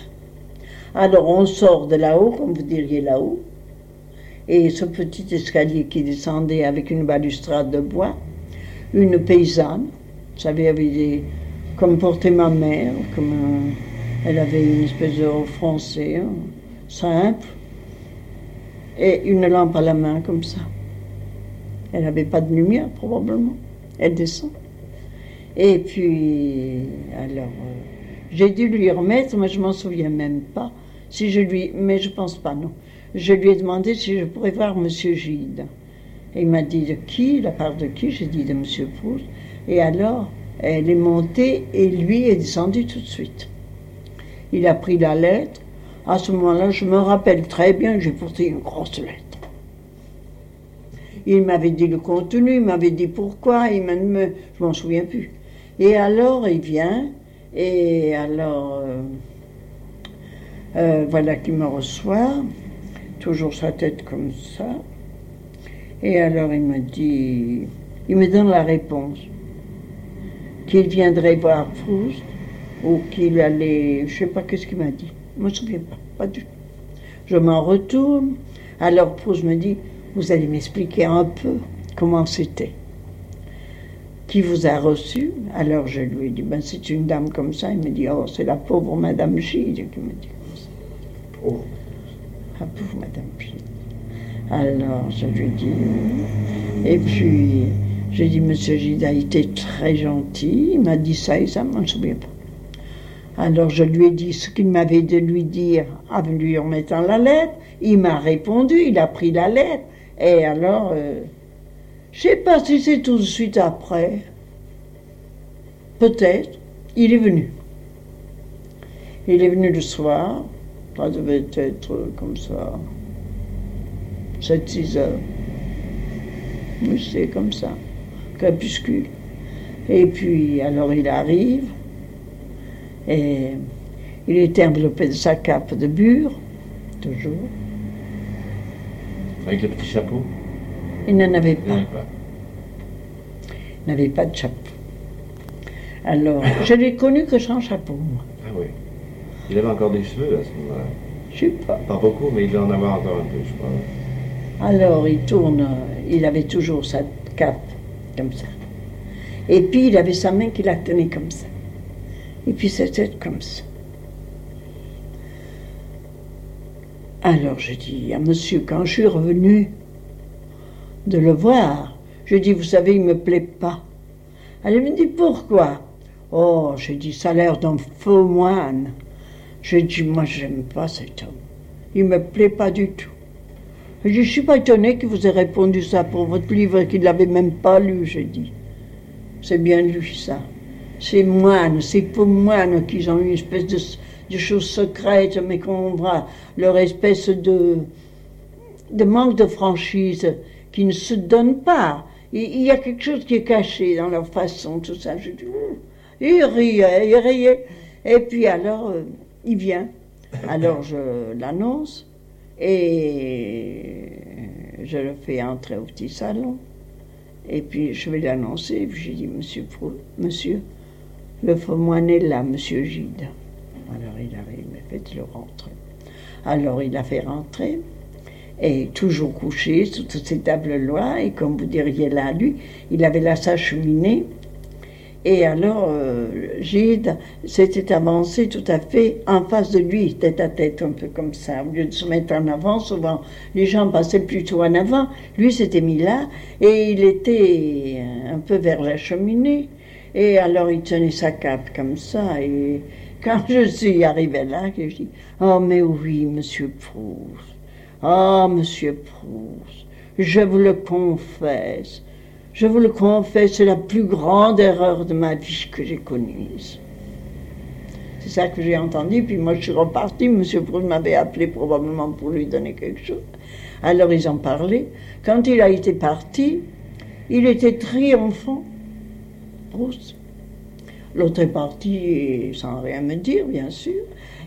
Alors on sort de là-haut, comme vous diriez là-haut, et ce petit escalier qui descendait avec une balustrade de bois, une paysanne, savez, avait comme portait ma mère, comme elle avait une espèce de français. Hein simple, et une lampe à la main comme ça. Elle n'avait pas de lumière probablement. Elle descend. Et puis, alors, euh, j'ai dû lui remettre, mais je m'en souviens même pas. Si je lui, mais je pense pas, non. Je lui ai demandé si je pourrais voir Monsieur Gide. Et il m'a dit de qui, la part de qui? J'ai dit de M. Proust. Et alors, elle est montée et lui est descendu tout de suite. Il a pris la lettre. À ce moment-là, je me rappelle très bien que j'ai porté une grosse lettre. Il m'avait dit le contenu, il m'avait dit pourquoi, il me, je m'en souviens plus. Et alors il vient, et alors euh, euh, voilà qu'il me reçoit, toujours sa tête comme ça. Et alors il me dit, il me donne la réponse, qu'il viendrait voir Proust, ou qu'il allait, je sais pas qu'est-ce qu'il m'a dit, je me souviens pas, pas du tout. Je m'en retourne, alors Proust me dit, vous allez m'expliquer un peu comment c'était. Qui vous a reçu? Alors je lui ai dit, ben, c'est une dame comme ça. Il me dit, oh, c'est la pauvre Madame Gide qui me dit Oh. La pauvre Madame Gide. Alors je lui ai dit, et puis j'ai dit, Monsieur Gide a été très gentil. Il m'a dit ça et ça, je ne souviens pas. Alors je lui ai dit ce qu'il m'avait de lui dire en lui remettant la lettre. Il m'a répondu, il a pris la lettre. Et alors, euh, je sais pas si c'est tout de suite après. Peut-être. Il est venu. Il est venu le soir. Ça devait être comme ça. 7-6 heures. Oui, c'est comme ça. Crépuscule. Et puis, alors il arrive. Et il était enveloppé de sa cape de bure, toujours. Avec le petit chapeau? Il n'en avait pas. Il n'avait pas de chapeau. Alors, je l'ai connu que sans chapeau, moi. Ah oui. Il avait encore des cheveux à ce moment-là. Je sais pas. Pas beaucoup, mais il devait en avoir encore un peu, je crois. Alors, il tourne, il avait toujours sa cape, Et puis, il avait sa main qui la tenait comme ça. Et puis, sa tête comme ça. Alors, je dis à monsieur, quand je suis revenu de le voir, je dis, vous savez, il me plaît pas. Elle me dit, pourquoi? Oh, j'ai dit, ça a l'air d'un faux moine. J'ai dit, moi, j'aime pas cet homme. Il me plaît pas du tout. Je ne suis pas étonné que vous ait répondu ça pour votre livre qu'il l'avait même pas lu, j'ai dit. C'est bien lui, ça. Ces moines, ces pauvres moines qui ont une espèce de, choses secrètes, mais qu'on voit leur espèce de, manque de franchise qui ne se donne pas. Il, y a quelque chose qui est caché dans leur façon, tout ça. Je dis, Ouh. il riait, il riait. Et puis alors, euh, il vient. Alors je l'annonce et je le fais entrer au petit salon. Et puis je vais l'annoncer. Puis j'ai dit, monsieur, Pro- monsieur, le moine est là, monsieur Gide. Alors il arrive, mais faites-le rentrer. Alors il a fait rentrer. Et toujours couché sous toutes ces tables-là, et comme vous diriez là, lui, il avait là sa cheminée. Et alors, euh, Gide s'était avancé tout à fait en face de lui, tête à tête, un peu comme ça. Au lieu de se mettre en avant, souvent les gens passaient plutôt en avant. Lui s'était mis là, et il était un peu vers la cheminée. Et alors, il tenait sa cape comme ça. Et quand je suis arrivé là, je dis Oh, mais oui, monsieur Proust. Ah, monsieur Proust, je vous le confesse. Je vous le confesse, c'est la plus grande erreur de ma vie que j'ai commise. C'est ça que j'ai entendu, puis moi je suis reparti. Monsieur Proust m'avait appelé probablement pour lui donner quelque chose. Alors ils en parlaient. Quand il a été parti, il était triomphant. Proust. L'autre est parti sans rien me dire, bien sûr.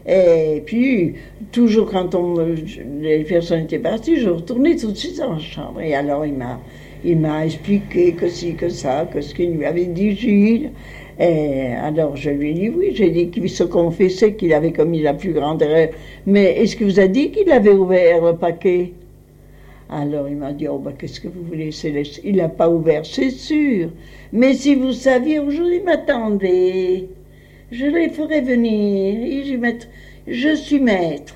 Et puis, toujours quand les personnes étaient parties, je retournais tout de suite dans la chambre. Et alors, il m'a, il m'a expliqué que si, que ça, que ce qu'il lui avait dit Gilles. Et alors, je lui ai dit oui. J'ai dit qu'il se confessait qu'il avait commis la plus grande erreur. Mais est-ce qu'il vous a dit qu'il avait ouvert le paquet? Alors il m'a dit, oh ben qu'est-ce que vous voulez, les- il n'a pas ouvert, c'est sûr. Mais si vous saviez, aujourd'hui, m'attendez, je les ferai venir, et je, maître, je suis maître.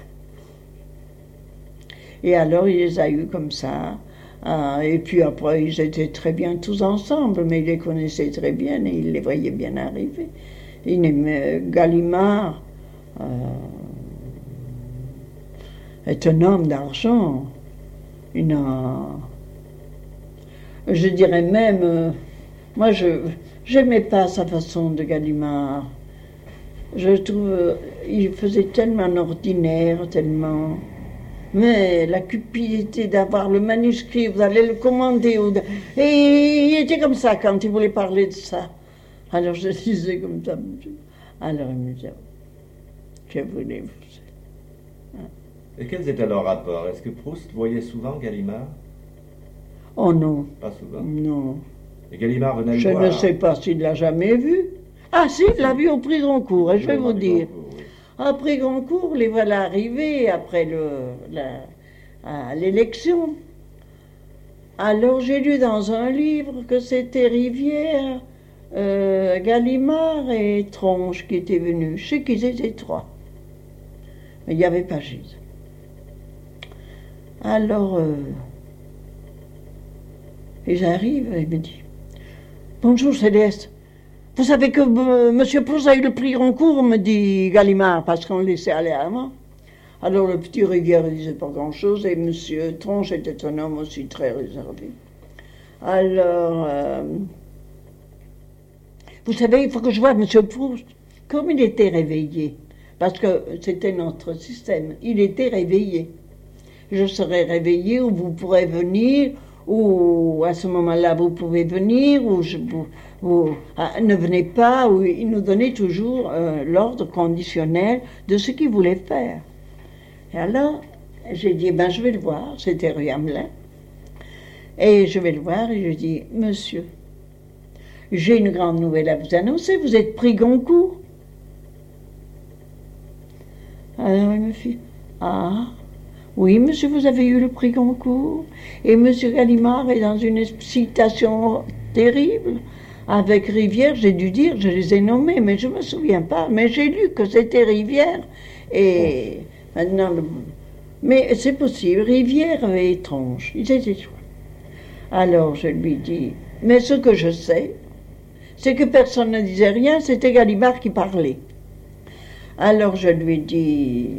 Et alors il les a eus comme ça. Ah, et puis après, ils étaient très bien tous ensemble, mais il les connaissait très bien et il les voyait bien arriver. Il aimait Gallimard. euh, est un homme d'argent. Une, Je dirais même, euh, moi, je n'aimais pas sa façon de Gallimard. Je trouve, euh, il faisait tellement ordinaire, tellement. Mais la cupidité d'avoir le manuscrit, vous allez le commander. Et il était comme ça quand il voulait parler de ça. Alors je disais comme ça. Alors il me disait, que voulez-vous Et quels étaient leurs rapports? Est-ce que Proust voyait souvent Gallimard? Oh non. Pas souvent? Non. Et Gallimard venait le Je voir? ne sais pas s'il l'a jamais vu. Ah si, il l'a vu au prix Goncourt, et je vais vous dire. Après Goncourt, les voilà arrivés après l'élection. Alors j'ai lu dans un livre que c'était Rivière, euh, Gallimard et Tronche qui étaient venus. Je sais qu'ils étaient trois. Mais il n'y avait pas Gise. Alors, euh, ils arrivent et me dit Bonjour Céleste. Vous savez que euh, Monsieur Proust a eu le prix Goncourt, me dit Gallimard, parce qu'on le laissait aller avant. Alors le petit Rivière ne disait pas grand-chose et Monsieur Tronche était un homme aussi très réservé. Alors, euh, vous savez, il faut que je voie Monsieur Proust. Comme il était réveillé, parce que c'était notre système, il était réveillé. Je serai réveillé ou vous pourrez venir, ou à ce moment-là vous pouvez venir, ou je vous, ah, ne venez pas, ou il nous donnait toujours euh, l'ordre conditionnel de ce qu'il voulait faire. Et alors, j'ai dit, ben je vais le voir, c'était rue Hamelin. Et je vais le voir et je dis, monsieur, j'ai une grande nouvelle à vous annoncer, vous êtes pris Goncourt. Alors il me fit, ah, oui, monsieur, vous avez eu le prix Goncourt. Et monsieur Gallimard est dans une excitation terrible. Avec Rivière, j'ai dû dire, je les ai nommés, mais je ne me souviens pas. Mais j'ai lu que c'était Rivière. Et maintenant, mais c'est possible, Rivière et Tronche, ils étaient. Alors je lui dis, mais ce que je sais, c'est que personne ne disait rien, c'était Gallimard qui parlait. Alors je lui dis,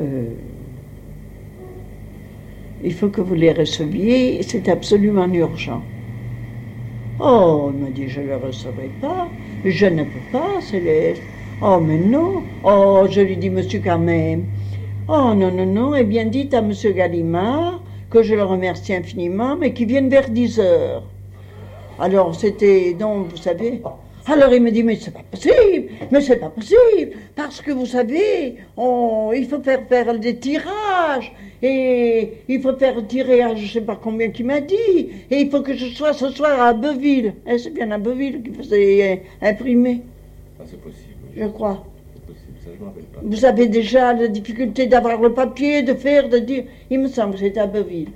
euh, il faut que vous les receviez, c'est absolument urgent. Oh, il m'a dit, je ne le recevrai pas, je ne peux pas, Céleste. Oh, mais non. Oh, je lui dis, monsieur, quand même. Oh, non, non, non. Eh bien, dites à monsieur Gallimard que je le remercie infiniment, mais qu'il vienne vers 10 heures. Alors, c'était, donc, vous savez. Alors, il me dit, mais c'est pas possible, mais c'est pas possible, parce que vous savez, on, il faut faire faire des tirages, et il faut faire tirer à je sais pas combien qu'il m'a dit, et il faut que je sois ce soir à Beuville. Eh, c'est bien à Beuville qu'il faisait euh, imprimer, Ah, c'est possible, oui. je crois. C'est possible, ça je m'en rappelle pas. Vous avez déjà la difficulté d'avoir le papier, de faire, de dire. Il me semble que c'était à Beuville.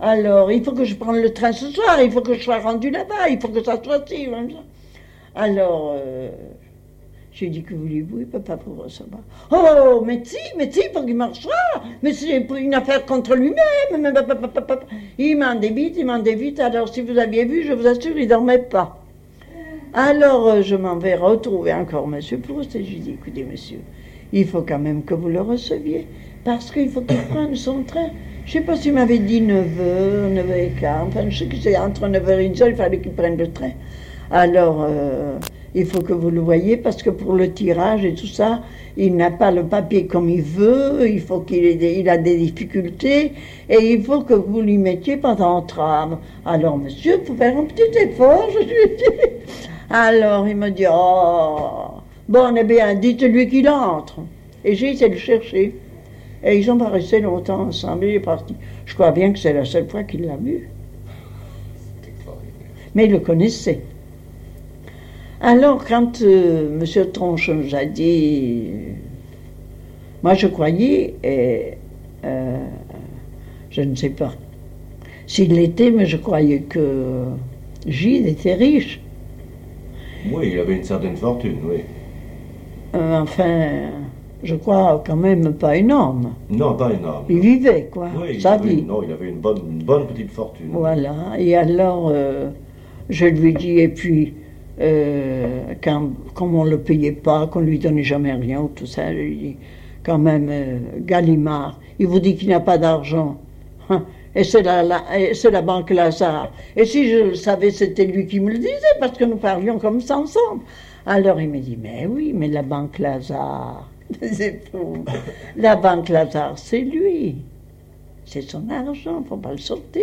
Alors, il faut que je prenne le train ce soir, il faut que je sois rendu là-bas, il faut que ça soit ci, comme ça. Alors, euh, j'ai dit que voulez-vous, il ne peut pas vous recevoir. Oh, mais si, mais si, faut qu'il reçoive, mais c'est pour une affaire contre lui-même. Il m'en débite, il m'en débite. Alors, si vous aviez vu, je vous assure, il ne dormait pas. Alors, euh, je m'en vais retrouver encore M. Proust et je lui dis, écoutez, monsieur, il faut quand même que vous le receviez, parce qu'il faut qu'il prenne son train. Je ne sais pas s'il m'avait dit 9h, 9h15, enfin, je sais que c'est entre 9h et 1h, il fallait qu'il prenne le train. Alors, euh, il faut que vous le voyez, parce que pour le tirage et tout ça, il n'a pas le papier comme il veut, il faut qu'il ait il a des difficultés, et il faut que vous lui mettiez pendant entrave. Alors, monsieur, il faut faire un petit effort, je lui ai dit. Alors, il m'a dit, oh, bon, eh bien, dites-lui qu'il entre. Et j'ai essayé de le chercher. Et ils ont pas resté longtemps ensemble, il est parti. Je crois bien que c'est la seule fois qu'il l'a vu. Mais il le connaissait. Alors, quand euh, M. Tronche nous a dit, moi je croyais, et euh, je ne sais pas s'il l'était, mais je croyais que Gilles était riche. Oui, il avait une certaine fortune, oui. Euh, enfin, je crois quand même pas énorme. Non, pas énorme. Il vivait, quoi, Oui, il sa vie. Non, il avait une bonne, une bonne petite fortune. Voilà. Et alors, euh, je lui dis, et puis, euh, quand, comme on ne le payait pas, qu'on lui donnait jamais rien, ou tout ça, quand même, euh, Gallimard, il vous dit qu'il n'a pas d'argent. Hein, Et c'est la, la- banque Lazare. Et si je le savais, c'était lui qui me le disait, parce que nous parlions comme ça ensemble. Alors il me dit, mais oui, mais la banque Lazare. La banque Lazare, c'est lui. C'est son argent, faut pas le sortir.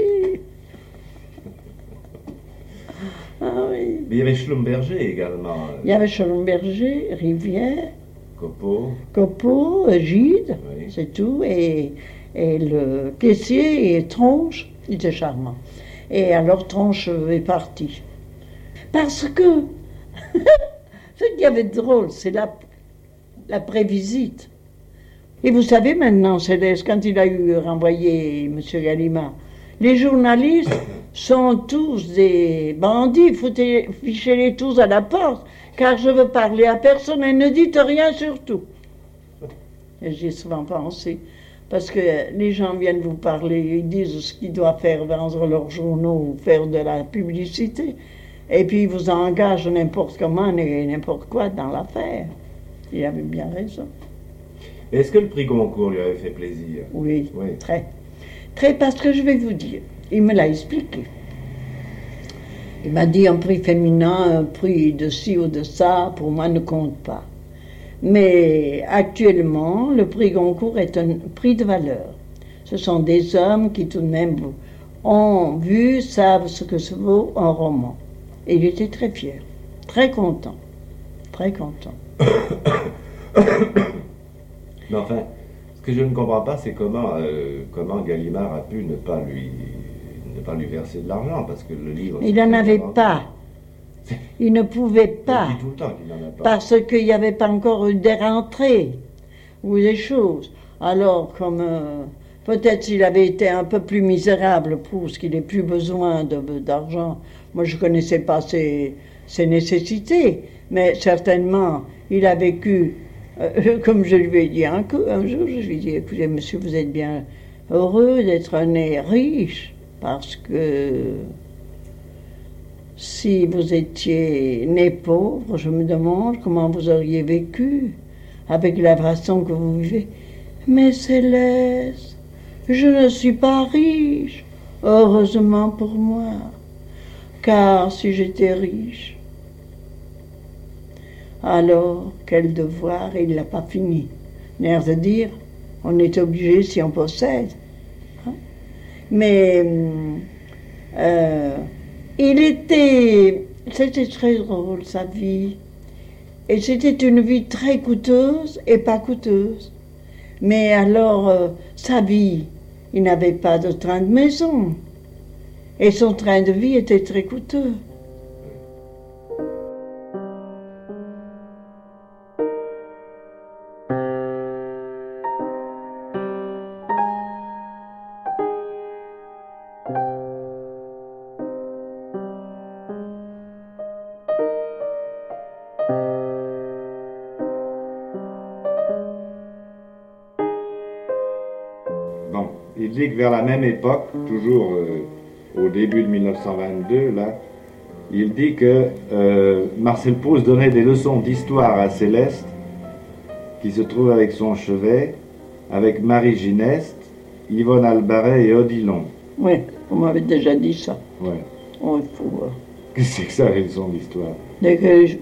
Ah oui. Mais il y avait Schlumberger également. Il y avait Schellenberger, Rivière, Copeau. Copeau, Gide, Oui. c'est tout. Et, et le caissier et Tronche, il était charmant. Et alors Tronche est parti. Parce que, ce qu'il y avait de drôle, c'est la, la prévisite. Et vous savez maintenant, Céleste, quand il a eu renvoyé M. Gallimard, les journalistes sont tous des bandits, foutez- fichez-les tous à la porte, car je veux parler à personne et ne dites rien surtout. J'y ai souvent pensé, parce que les gens viennent vous parler, ils disent ce qu'ils doivent faire, vendre leurs journaux ou faire de la publicité, et puis ils vous engagent n'importe comment et n'importe quoi dans l'affaire. Il avait bien raison. Est-ce que le prix Goncourt lui avait fait plaisir? Oui, Oui. très. Très, parce que je vais vous dire, il me l'a expliqué. Il m'a dit un prix féminin, un prix de ci ou de ça, pour moi ne compte pas. Mais actuellement, le prix Goncourt est un prix de valeur. Ce sont des hommes qui tout de même ont vu, savent ce que se vaut un roman. Et il était très fier, très content, très content. Mais enfin, ce que je ne comprends pas, c'est comment, euh, comment Gallimard a pu ne pas lui, pas lui verser de l'argent, parce que le livre... Il n'en avait pas. Il ne pouvait pas. dit tout le temps qu'il n'en a pas. parce qu'il n'y avait pas encore eu des rentrées ou des choses. Alors, comme euh, peut-être s'il avait été un peu plus misérable, Proust, qu'il n'ait plus besoin d'argent, moi je ne connaissais pas ses, ses nécessités, mais certainement il a vécu, euh, comme je lui ai dit un, coup, un jour, je lui ai dit, écoutez monsieur, vous êtes bien heureux d'être né riche, parce que si vous étiez né pauvre, je me demande comment vous auriez vécu avec la façon que vous vivez. Mais Céleste, je ne suis pas riche, heureusement pour moi, car si j'étais riche, alors quel devoir, il ne l'a pas fini. L'air de dire, on est obligé si on possède. Mais hum, euh, il était, c'était très drôle sa vie. Et c'était une vie très coûteuse et pas coûteuse. Mais alors, euh, sa vie, il n'avait pas de train de maison. Et son train de vie était très coûteux. Vers la même époque, toujours euh, au début de 1922, là, il dit que euh, Marcel Proust donnait des leçons d'histoire à Céleste, qui se trouve avec son chevet, avec Marie Gineste, Yvonne Albaret et Odilon. Oui, vous m'avez déjà dit ça. Ouais. Oh, il faut, euh, Qu'est-ce que c'est que ça, les leçons d'histoire? je-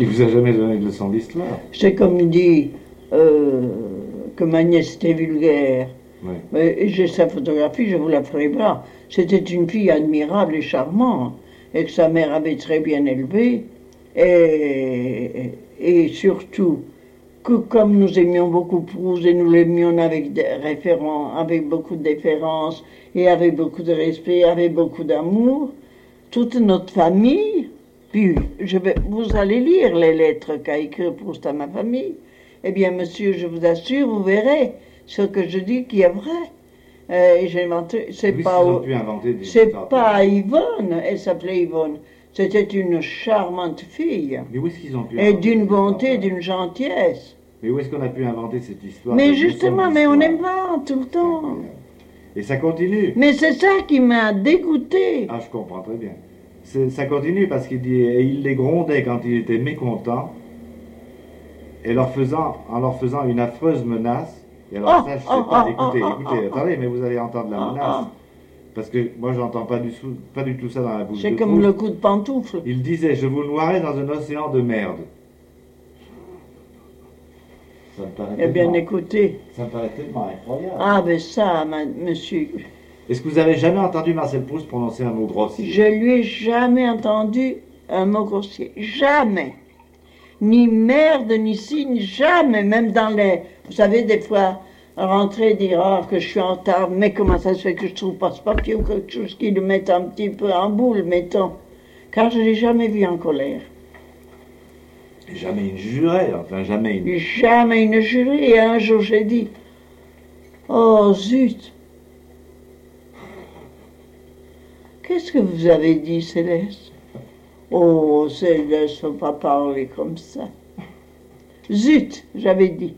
Il vous a jamais donné de leçons d'histoire? C'est comme il dit euh, que ma nièce était vulgaire. J'ai sa photographie, je vous la ferai voir. C'était une fille admirable et charmante, et que sa mère avait très bien élevée, et, et surtout que comme nous aimions beaucoup Proust et nous l'aimions avec avec beaucoup de déférence et avec beaucoup de respect, avec beaucoup d'amour, toute notre famille, puis je vais, vous allez lire les lettres qu'a écrit Proust à ma famille. Eh bien, monsieur, je vous assure, vous verrez ce que je dis qui est vrai. Euh, j'ai inventé, c'est Oui, pas, c'est pas Yvonne, elle s'appelait Yvonne. C'était une charmante fille. Mais où est-ce qu'ils ont pu Et d'une bonté, d'une gentillesse. Mais où est-ce qu'on a pu inventer cette histoire Mais justement, mais on invente tout le temps. Et ça continue. Mais c'est ça qui m'a dégoûté. Ah, je comprends très bien. Ça continue parce qu'il dit, et il les grondait quand il était mécontent, et leur faisant, en leur faisant une affreuse menace. Et alors Oh, ça, je sais oh, pas. oh, écoutez, oh, écoutez, oh, attendez, mais vous allez entendre la oh, menace. oh. Parce que moi, j'entends pas du, tout, pas du tout ça dans la bouche C'est comme le coup de pantoufle. Il disait Je vous noierai dans un océan de merde. Ça me paraît Eh bien, écoutez. ça me paraît tellement incroyable. Ah, ben ça, ma- monsieur, Est-ce que vous avez jamais entendu Marcel Proust prononcer un mot grossier? Je lui ai jamais entendu un mot grossier. Jamais. Ni merde, ni signe, jamais. Même dans les. Vous savez, des fois, rentrer et dire Ah, que je suis en retard, mais comment ça se fait que je trouve pas ce papier ou quelque chose qui le mette un petit peu en boule, mettons. Car je l'ai jamais vu en colère. Jamais une jurée, enfin jamais une. Jamais une jurée. Et un jour, j'ai dit Oh zut Qu'est-ce que vous avez dit, Céleste? Oh, Céleste, faut pas parler comme ça. Zut, j'avais dit.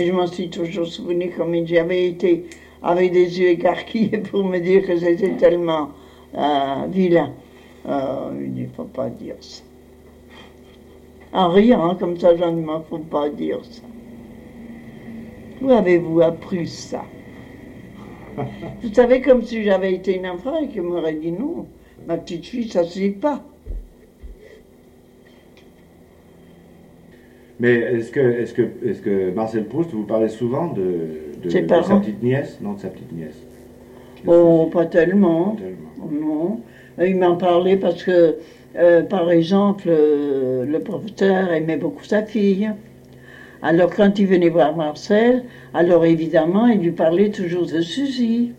Et je m'en suis toujours souvenu comme j'avais été avec des yeux écarquillés pour me dire que c'était tellement euh, vilain. Euh, il ne faut pas dire ça. En riant, comme ça, j'en ne faut pas dire ça. Où avez-vous appris ça? Vous savez, comme si j'avais été une enfant et qu'il m'aurait dit non, ma petite fille, ça se dit pas. Mais est-ce que, est que, est que Marcel Proust vous parlez souvent de, de, Ses de sa petite nièce? Non, de sa petite nièce. Oh, pas tellement. Tellement. Non. Il m'en parlait parce que, euh, par exemple, euh, le professeur aimait beaucoup sa fille. Alors, quand il venait voir Marcel, alors évidemment, il lui parlait toujours de Suzy.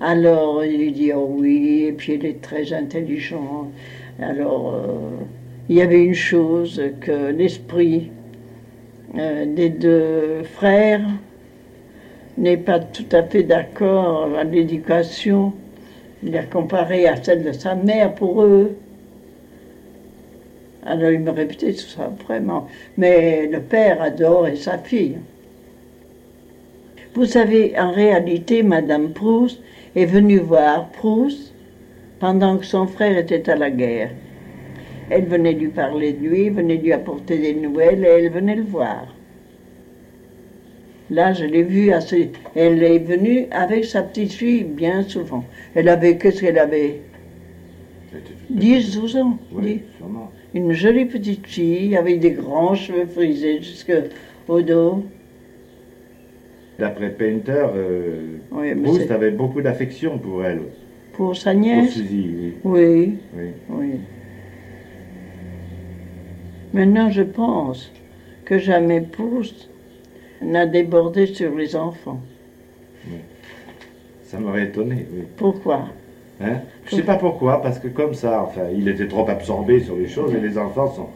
Alors, il lui dit, oh oui, et puis elle est très intelligente. Alors, euh, il y avait une chose que l'esprit euh, des deux frères n'est pas tout à fait d'accord à l'éducation. Il a comparé à celle de sa mère pour eux. Alors il me répétait tout ça, vraiment. Mais le père adorait sa fille. Vous savez, en réalité, Madame Proust est venue voir Proust pendant que son frère était à la guerre. Elle venait lui parler de lui, venait lui apporter des nouvelles et elle venait le voir. Là, je l'ai vue assez. Elle est venue avec sa petite fille bien souvent. Elle avait, qu'est-ce qu'elle avait? C'était tout- 10, 12 ans. Oui. Une jolie petite fille avec des grands cheveux frisés jusqu'au dos. D'après Painter, euh, Oui, Proust avait beaucoup d'affection pour elle, pour sa pour nièce. Suzy. Oui. Oui, oui. Maintenant, je pense que jamais Proust n'a débordé sur les enfants. Ça m'aurait étonné. Oui. Pourquoi? Hein? Je sais pas pourquoi, parce que comme ça, enfin, il était trop absorbé sur les choses et les enfants sont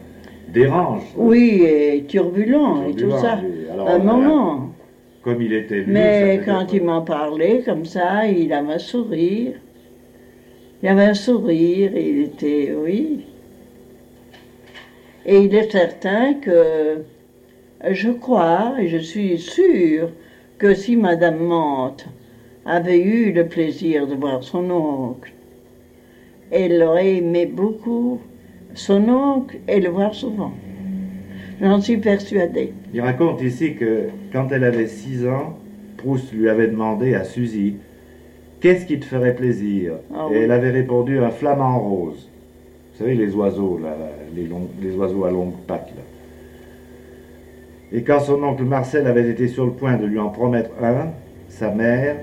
dérangent. Oui, et turbulent et tout ça. oui. Alors, Un moment. Comme il était lui, Mais quand il m'en parlait comme ça, il avait un sourire. Il avait un sourire, et il était, oui. Et il est certain que je crois et je suis sûre que si Madame Mante avait eu le plaisir de voir son oncle, elle aurait aimé beaucoup son oncle et le voir souvent. J'en suis persuadée. Il raconte ici que quand elle avait 6 ans, Proust lui avait demandé à Suzy Qu'est-ce qui te ferait plaisir? Ah Et oui. elle avait répondu Un flamant rose. Vous savez, les oiseaux, là, les, oiseaux à longues pattes. Là. Et quand son oncle Marcel avait été sur le point de lui en promettre un, sa mère,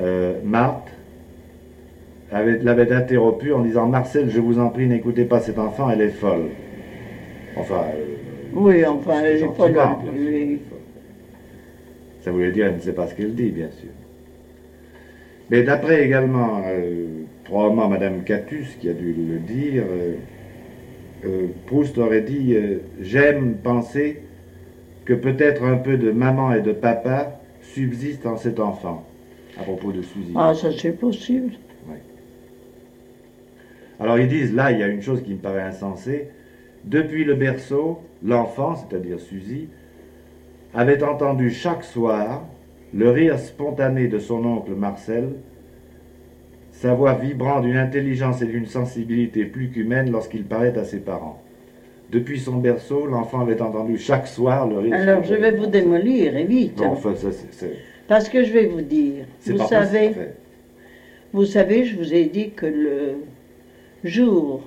euh, Marthe, avait- l'avait interrompu en disant Marcel, je vous en prie, n'écoutez pas cet enfant, elle est folle. Enfin. euh, Oui, enfin, elle bien sûr. Oui. Ça voulait dire elle ne sait pas ce qu'elle dit, bien sûr. Mais d'après également, euh, probablement Madame Catus qui a dû le dire, euh, euh, Proust aurait dit euh, J'aime penser que peut-être un peu de maman et de papa subsiste en cet enfant, à propos de Suzy. Ah, ça c'est possible. Alors ils disent, là, il y a une chose qui me paraît insensée. Depuis le berceau, l'enfant, c'est-à-dire Suzy, avait entendu chaque soir le rire spontané de son oncle Marcel, sa voix vibrant d'une intelligence et d'une sensibilité plus qu'humaine lorsqu'il parlait à ses parents. Depuis son berceau, l'enfant avait entendu chaque soir le rire Alors je vais vous démolir, et vite. Bon, enfin, ça, c'est- c'est Parce que je vais vous dire, vous savez, possible. Vous savez, je vous ai dit que le jour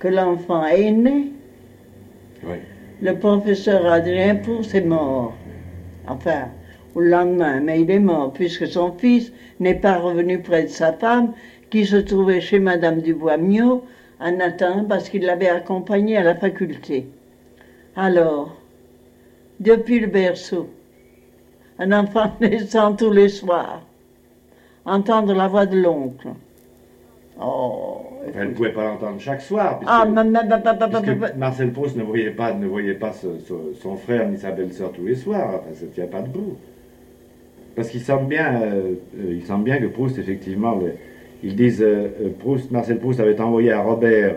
que l'enfant est né, Oui. le professeur Adrien Proust est mort. Enfin, au lendemain, mais il est mort, puisque son fils n'est pas revenu près de sa femme, qui se trouvait chez Madame Dubois-Miot, en attendant parce qu'il l'avait accompagnée à la faculté. Alors, depuis le berceau, un enfant naissant tous les soirs, entendre la voix de l'oncle. Oh, Elle ne pouvait pas l'entendre chaque soir. puisque- ah, ma- ma- ma- Marcel Proust ne voyait pas, ne voyait pas ce- ce- son frère ni sa belle-sœur tous les soirs. Enfin, ça ne tient pas debout. Parce qu'il semble bien, euh, euh, il semble bien que Proust, effectivement, le- ils disent, euh, Proust, Marcel Proust avait envoyé à Robert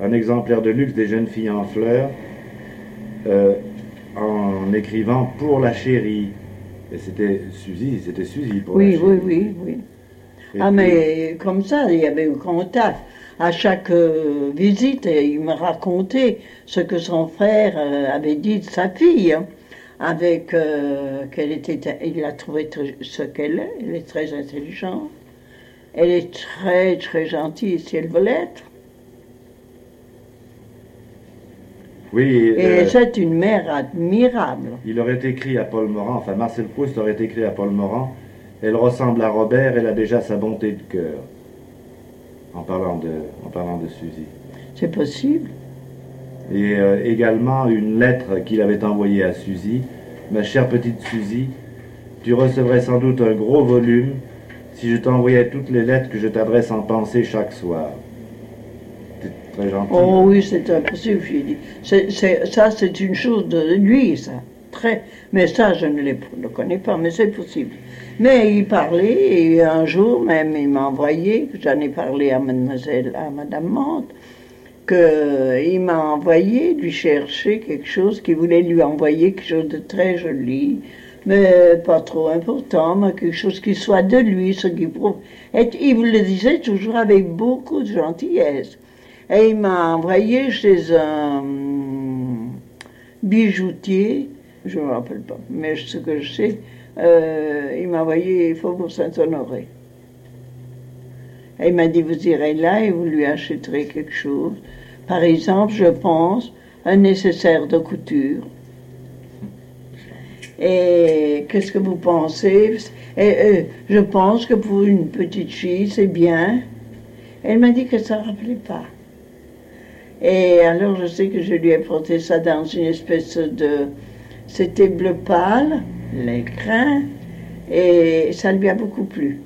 un exemplaire de luxe des jeunes filles en fleurs, en écrivant pour la chérie. Et c'était Suzy, c'était Suzy pour la Oui, chérie. oui, oui, oui. Ah, puis- mais comme ça, il y avait eu contact. À chaque euh, visite, il me racontait ce que son frère euh, avait dit de sa fille. hein, avec euh, qu'elle était, il l'a trouvé ce qu'elle est. Elle est très intelligente. Elle est très, très gentille si elle veut l'être. Oui, Et euh, c'est une mère admirable. Il aurait écrit à Paul Morand, enfin Marcel Proust aurait écrit à Paul Morand, elle ressemble à Robert, elle a déjà sa bonté de cœur. En parlant de, en parlant de Suzy. C'est possible. Et euh, également une lettre qu'il avait envoyée à Suzy. Ma chère petite Suzy, tu recevrais sans doute un gros volume si je t'envoyais toutes les lettres que je t'adresse en pensée chaque soir. C'est très gentil. Oh oui, c'est impossible, dit. C'est- c'est- ça, c'est une chose de lui, ça. Très. Mais ça, je ne l'ai- le connais pas, mais c'est possible. Mais il parlait, et un jour même, il m'a envoyé, que j'en ai parlé à mademoiselle, à madame Mante, qu'il m'a envoyé lui chercher quelque chose, qu'il voulait lui envoyer quelque chose de très joli, mais pas trop important, mais quelque chose qui soit de lui, ce qui prouve. Et il le disait toujours avec beaucoup de gentillesse. Et il m'a envoyé chez un bijoutier, je ne me rappelle pas, mais ce que je sais, euh, il m'a envoyé au Faubourg Saint-Honoré. Il m'a dit, vous irez là et vous lui achèterez quelque chose. Par exemple, je pense, un nécessaire de couture. Et qu'est-ce que vous pensez? Et, euh, Je pense que pour une petite fille, c'est bien. Elle m'a dit que ça ne rappelait pas. Et alors, je sais que je lui ai porté ça dans une espèce de. C'était bleu pâle, l'écrin, et ça lui a beaucoup plu.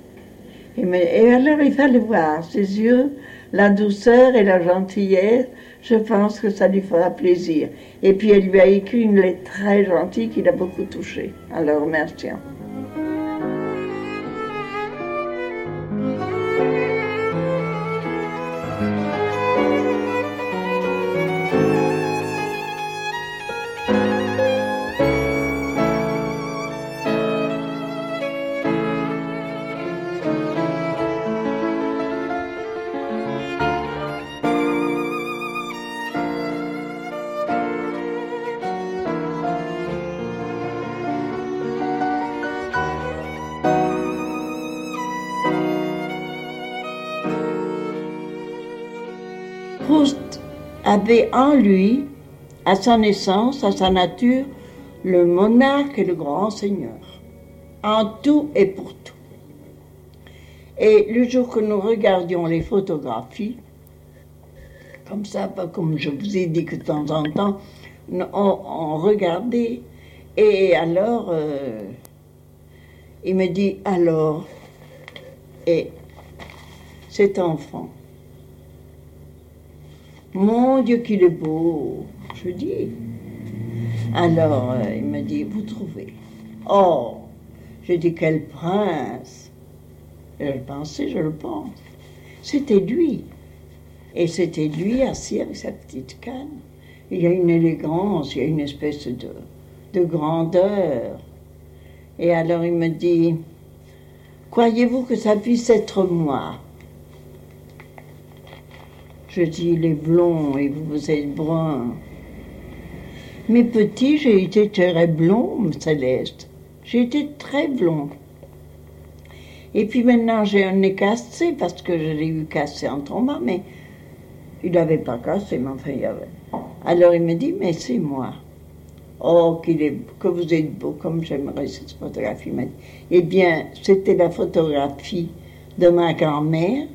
Et, alors, il fallait voir ses yeux, la douceur et la gentillesse. Je pense que ça lui fera plaisir. Et puis, elle lui a écrit une lettre très gentille qui l'a beaucoup touchée, en le avait en lui, à sa naissance, à sa nature, le monarque et le grand seigneur, en tout et pour tout. Et le jour que nous regardions les photographies, comme ça, pas comme je vous ai dit que de temps en temps, on, regardait, et alors, euh, il me dit, alors, et cet enfant, mon Dieu, qu'il est beau. Je dis. Alors, euh, il m'a dit, vous trouvez Oh Je dis, quel prince Je le pensais, je le pense. C'était lui. Et c'était lui assis avec sa petite canne. Il y a une élégance, il y a une espèce de grandeur. Et alors il me dit, croyez-vous que ça puisse être moi? Je dis, il est blond et vous êtes brun. Mais petit, j'ai été très blond, Céleste. J'ai été très blond. Et puis maintenant, j'ai un nez cassé parce que je l'ai eu cassé en tombant, mais il n'avait pas cassé, mais enfin, il avait. Alors il me dit, mais c'est moi. Oh, que vous êtes beau, comme j'aimerais cette photographie. Eh bien, c'était la photographie de ma grand-mère.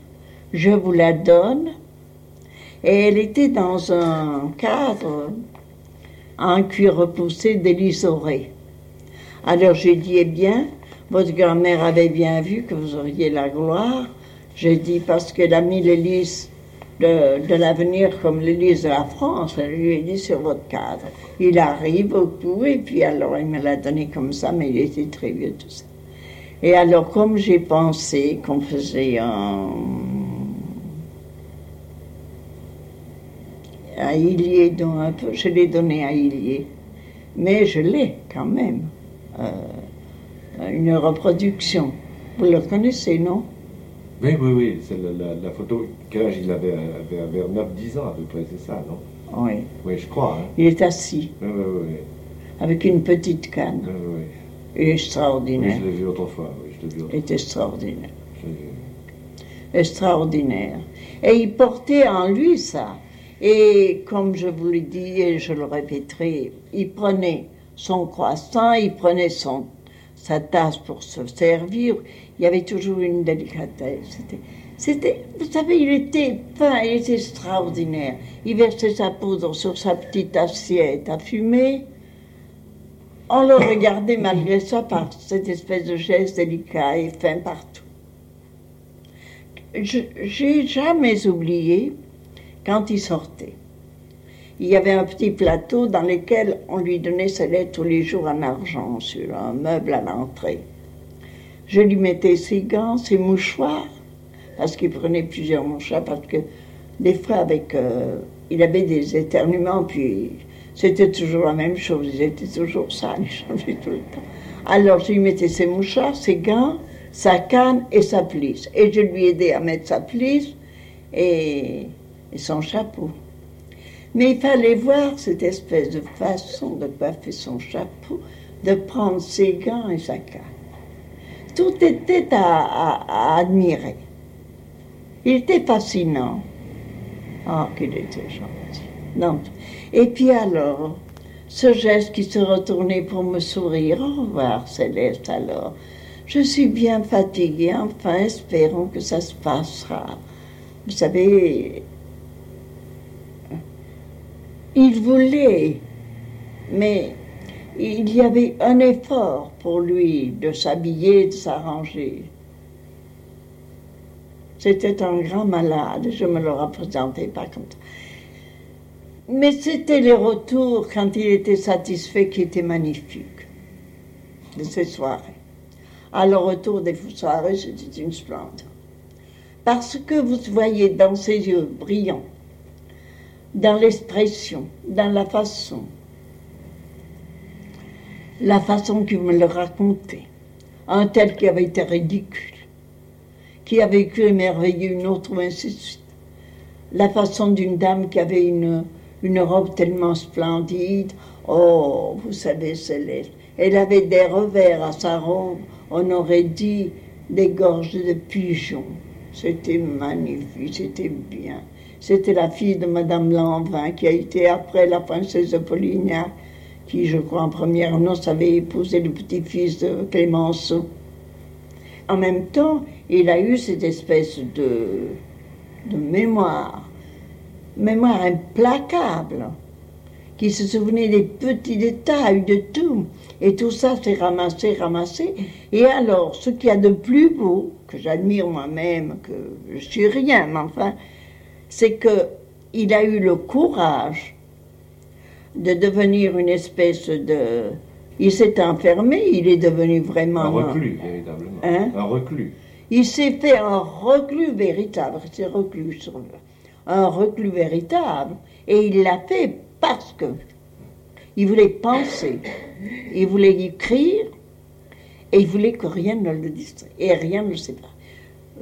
Je vous la donne. Et elle était dans un cadre en cuir repoussé d'Élisoré. Alors j'ai dit, eh bien, votre grand-mère avait bien vu que vous auriez la gloire. J'ai dit, parce qu'elle a mis l'hélice de, l'avenir comme l'hélice de la France, elle lui a dit sur votre cadre. Il arrive au bout, et puis alors il me l'a donné comme ça, mais il était très vieux tout ça. Et alors, comme j'ai pensé qu'on faisait un. À Illier, donc un peu, je l'ai donné à Illier. Mais je l'ai quand même. Euh, une reproduction. Vous le connaissez, non? Oui, oui, oui. C'est la, la, la, photo. Quel âge il avait, avait Vers 9-10 ans à peu près, c'est ça, non? Oui. Oui, je crois. Hein? Il est assis. Oui, oui, oui. Avec une petite canne. Oui, oui. Et extraordinaire. Oui, je l'ai vu autrefois. Oui, je l'ai vu autrefois. est extraordinaire. Je l'ai vu. Extraordinaire. Et il portait en lui ça? Et comme je vous l'ai dit, et je le répéterai, il prenait son croissant, il prenait son, sa tasse pour se servir. Il y avait toujours une délicatesse. C'était, vous savez, il était fin, il était extraordinaire. Il versait sa poudre sur sa petite assiette à fumer. On le regardait malgré ça par cette espèce de geste délicat et fin partout. Je j'ai jamais oublié quand il sortait. Il y avait un petit plateau dans lequel on lui donnait ses lettres tous les jours en argent sur un meuble à l'entrée. Je lui mettais ses gants, ses mouchoirs, parce qu'il prenait plusieurs mouchoirs, parce que des fois avec, euh, il avait des éternuements, puis c'était toujours la même chose, ils étaient toujours sales, ils changeaient tout le temps. Alors je lui mettais ses mouchoirs, ses gants, sa canne et sa plisse. Et je lui aidais à mettre sa plisse et, son chapeau. Mais il fallait voir cette espèce de façon de coiffer son chapeau, de prendre ses gants et sa canne. Tout était à, admirer. Il était fascinant. Ah, qu'il était gentil. Non. Et puis alors, ce geste qui se retournait pour me sourire. Au revoir, Céleste, alors. Je suis bien fatiguée, enfin, espérons que ça se passera. Vous savez, il voulait, mais il y avait un effort pour lui de s'habiller, de s'arranger. C'était un grand malade, je me le représentais pas comme ça. Mais c'était les retours quand il était satisfait qui étaient magnifiques de ces soirées. À le retour des soirées, c'était une splendeur. Parce que vous voyez dans ses yeux brillants, dans l'expression, dans la façon, la façon qu'il me le racontait, un tel qui avait été ridicule, qui a vécu merveilleux, une autre, ou ainsi de. La façon d'une dame qui avait une, une robe tellement splendide. Oh, vous savez, Céleste, elle avait des revers à sa robe, on aurait dit des gorges de pigeons. C'était magnifique, c'était bien. C'était la fille de Madame Lanvin, qui a été après la princesse de Polignac, qui, je crois, en première noce avait épousé le petit-fils de Clémenceau. En même temps, il a eu cette espèce de, mémoire, mémoire implacable, qui se souvenait des petits détails, de tout. Et tout ça s'est ramassé, ramassé. Et alors, ce qu'il y a de plus beau, que j'admire moi-même, que je suis rien, mais enfin, c'est que il a eu le courage de devenir une espèce de... Il s'est enfermé, il est devenu vraiment... Un reclus, véritablement. Hein? Un reclus. Il s'est fait un reclus véritable, c'est reclus sur le- un reclus véritable, et il l'a fait parce que il voulait penser, il voulait écrire, et il voulait que rien ne le distrait, et rien ne le sépare.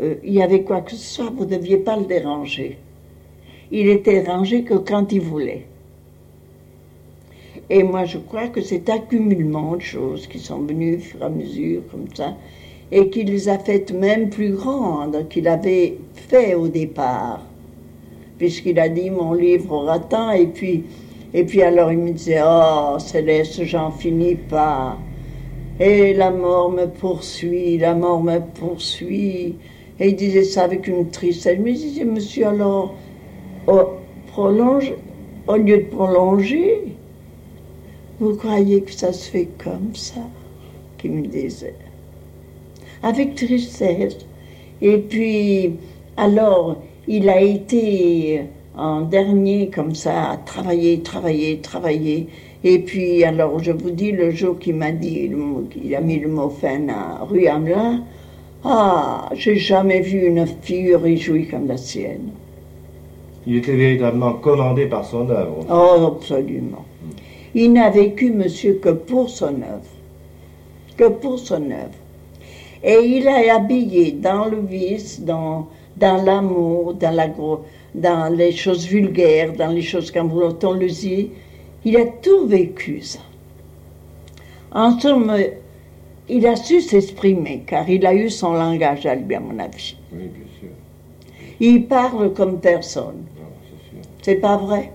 Euh, il y avait quoi que ce soit, vous ne deviez pas le déranger. Il était dérangé que quand il voulait. Et moi, je crois que cet accumulement de choses qui sont venues au fur et à mesure, comme ça, et qu'il les a faites même plus grandes qu'il avait fait au départ. Puisqu'il a dit mon livre aura tant, et puis, et puis alors il me disait Oh Céleste, j'en finis pas. Et la mort me poursuit, la mort me poursuit. Et il disait ça avec une tristesse. Je me disais, monsieur, alors, oh, prolonge, au lieu de prolonger, vous croyez que ça se fait comme ça Qu'il me disait. Avec tristesse. Et puis, alors, il a été en dernier comme ça, à travailler, travailler, travailler. Et puis, alors, je vous dis, le jour qu'il m'a dit, il a mis le mot fin à rue Hamelin, ah, j'ai jamais vu une fille réjouie comme la sienne. Il était véritablement commandé par son œuvre. Oh, absolument. Il n'a vécu, monsieur, que pour son œuvre. Que pour son œuvre. Et il a habillé dans le vice, dans, dans l'amour, dans, la, dans les choses vulgaires, dans les choses comme on le dit, il a tout vécu ça. En somme, il a su s'exprimer, car il a eu son langage à lui, à mon avis. Oui, bien sûr. Il parle comme personne. C'est pas vrai.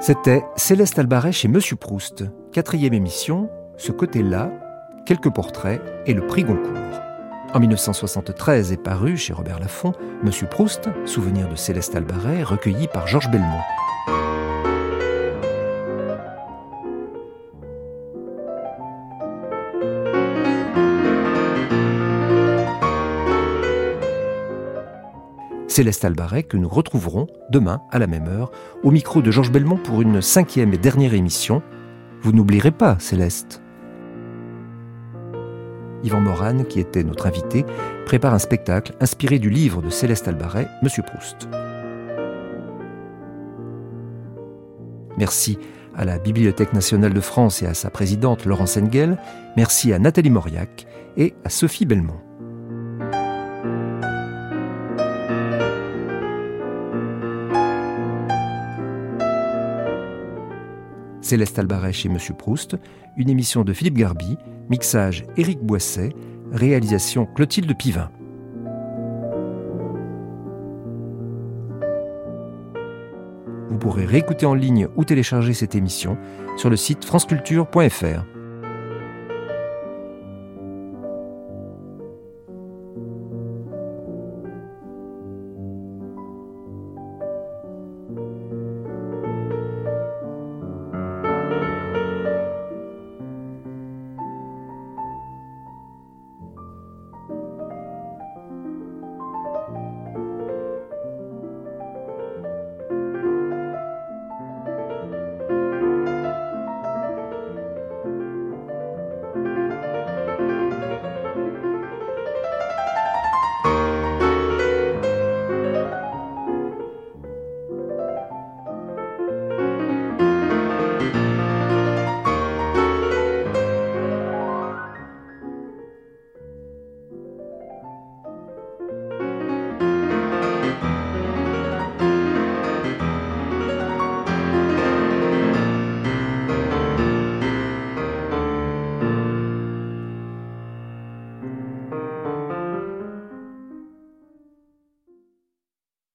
C'était Céleste Albaret chez Monsieur Proust, quatrième émission, ce côté-là, quelques portraits et le prix Goncourt. En 1973 est paru chez Robert Laffont Monsieur Proust, souvenir de Céleste Albaret, recueilli par Georges Belmont. Céleste Albaret, que nous retrouverons demain à la même heure au micro de Georges Belmont pour une cinquième et dernière émission. Vous n'oublierez pas, Céleste. Yvan Morane, qui était notre invité, prépare un spectacle inspiré du livre de Céleste Albaret, Monsieur Proust. Merci à la Bibliothèque nationale de France et à sa présidente Laurence Engel. Merci à Nathalie Mauriac et à Sophie Belmont. Céleste Albaret chez Monsieur Proust, une émission de Philippe Garbi, mixage Éric Boisset, réalisation Clotilde Pivin. Vous pourrez réécouter en ligne ou télécharger cette émission sur le site franceculture.fr.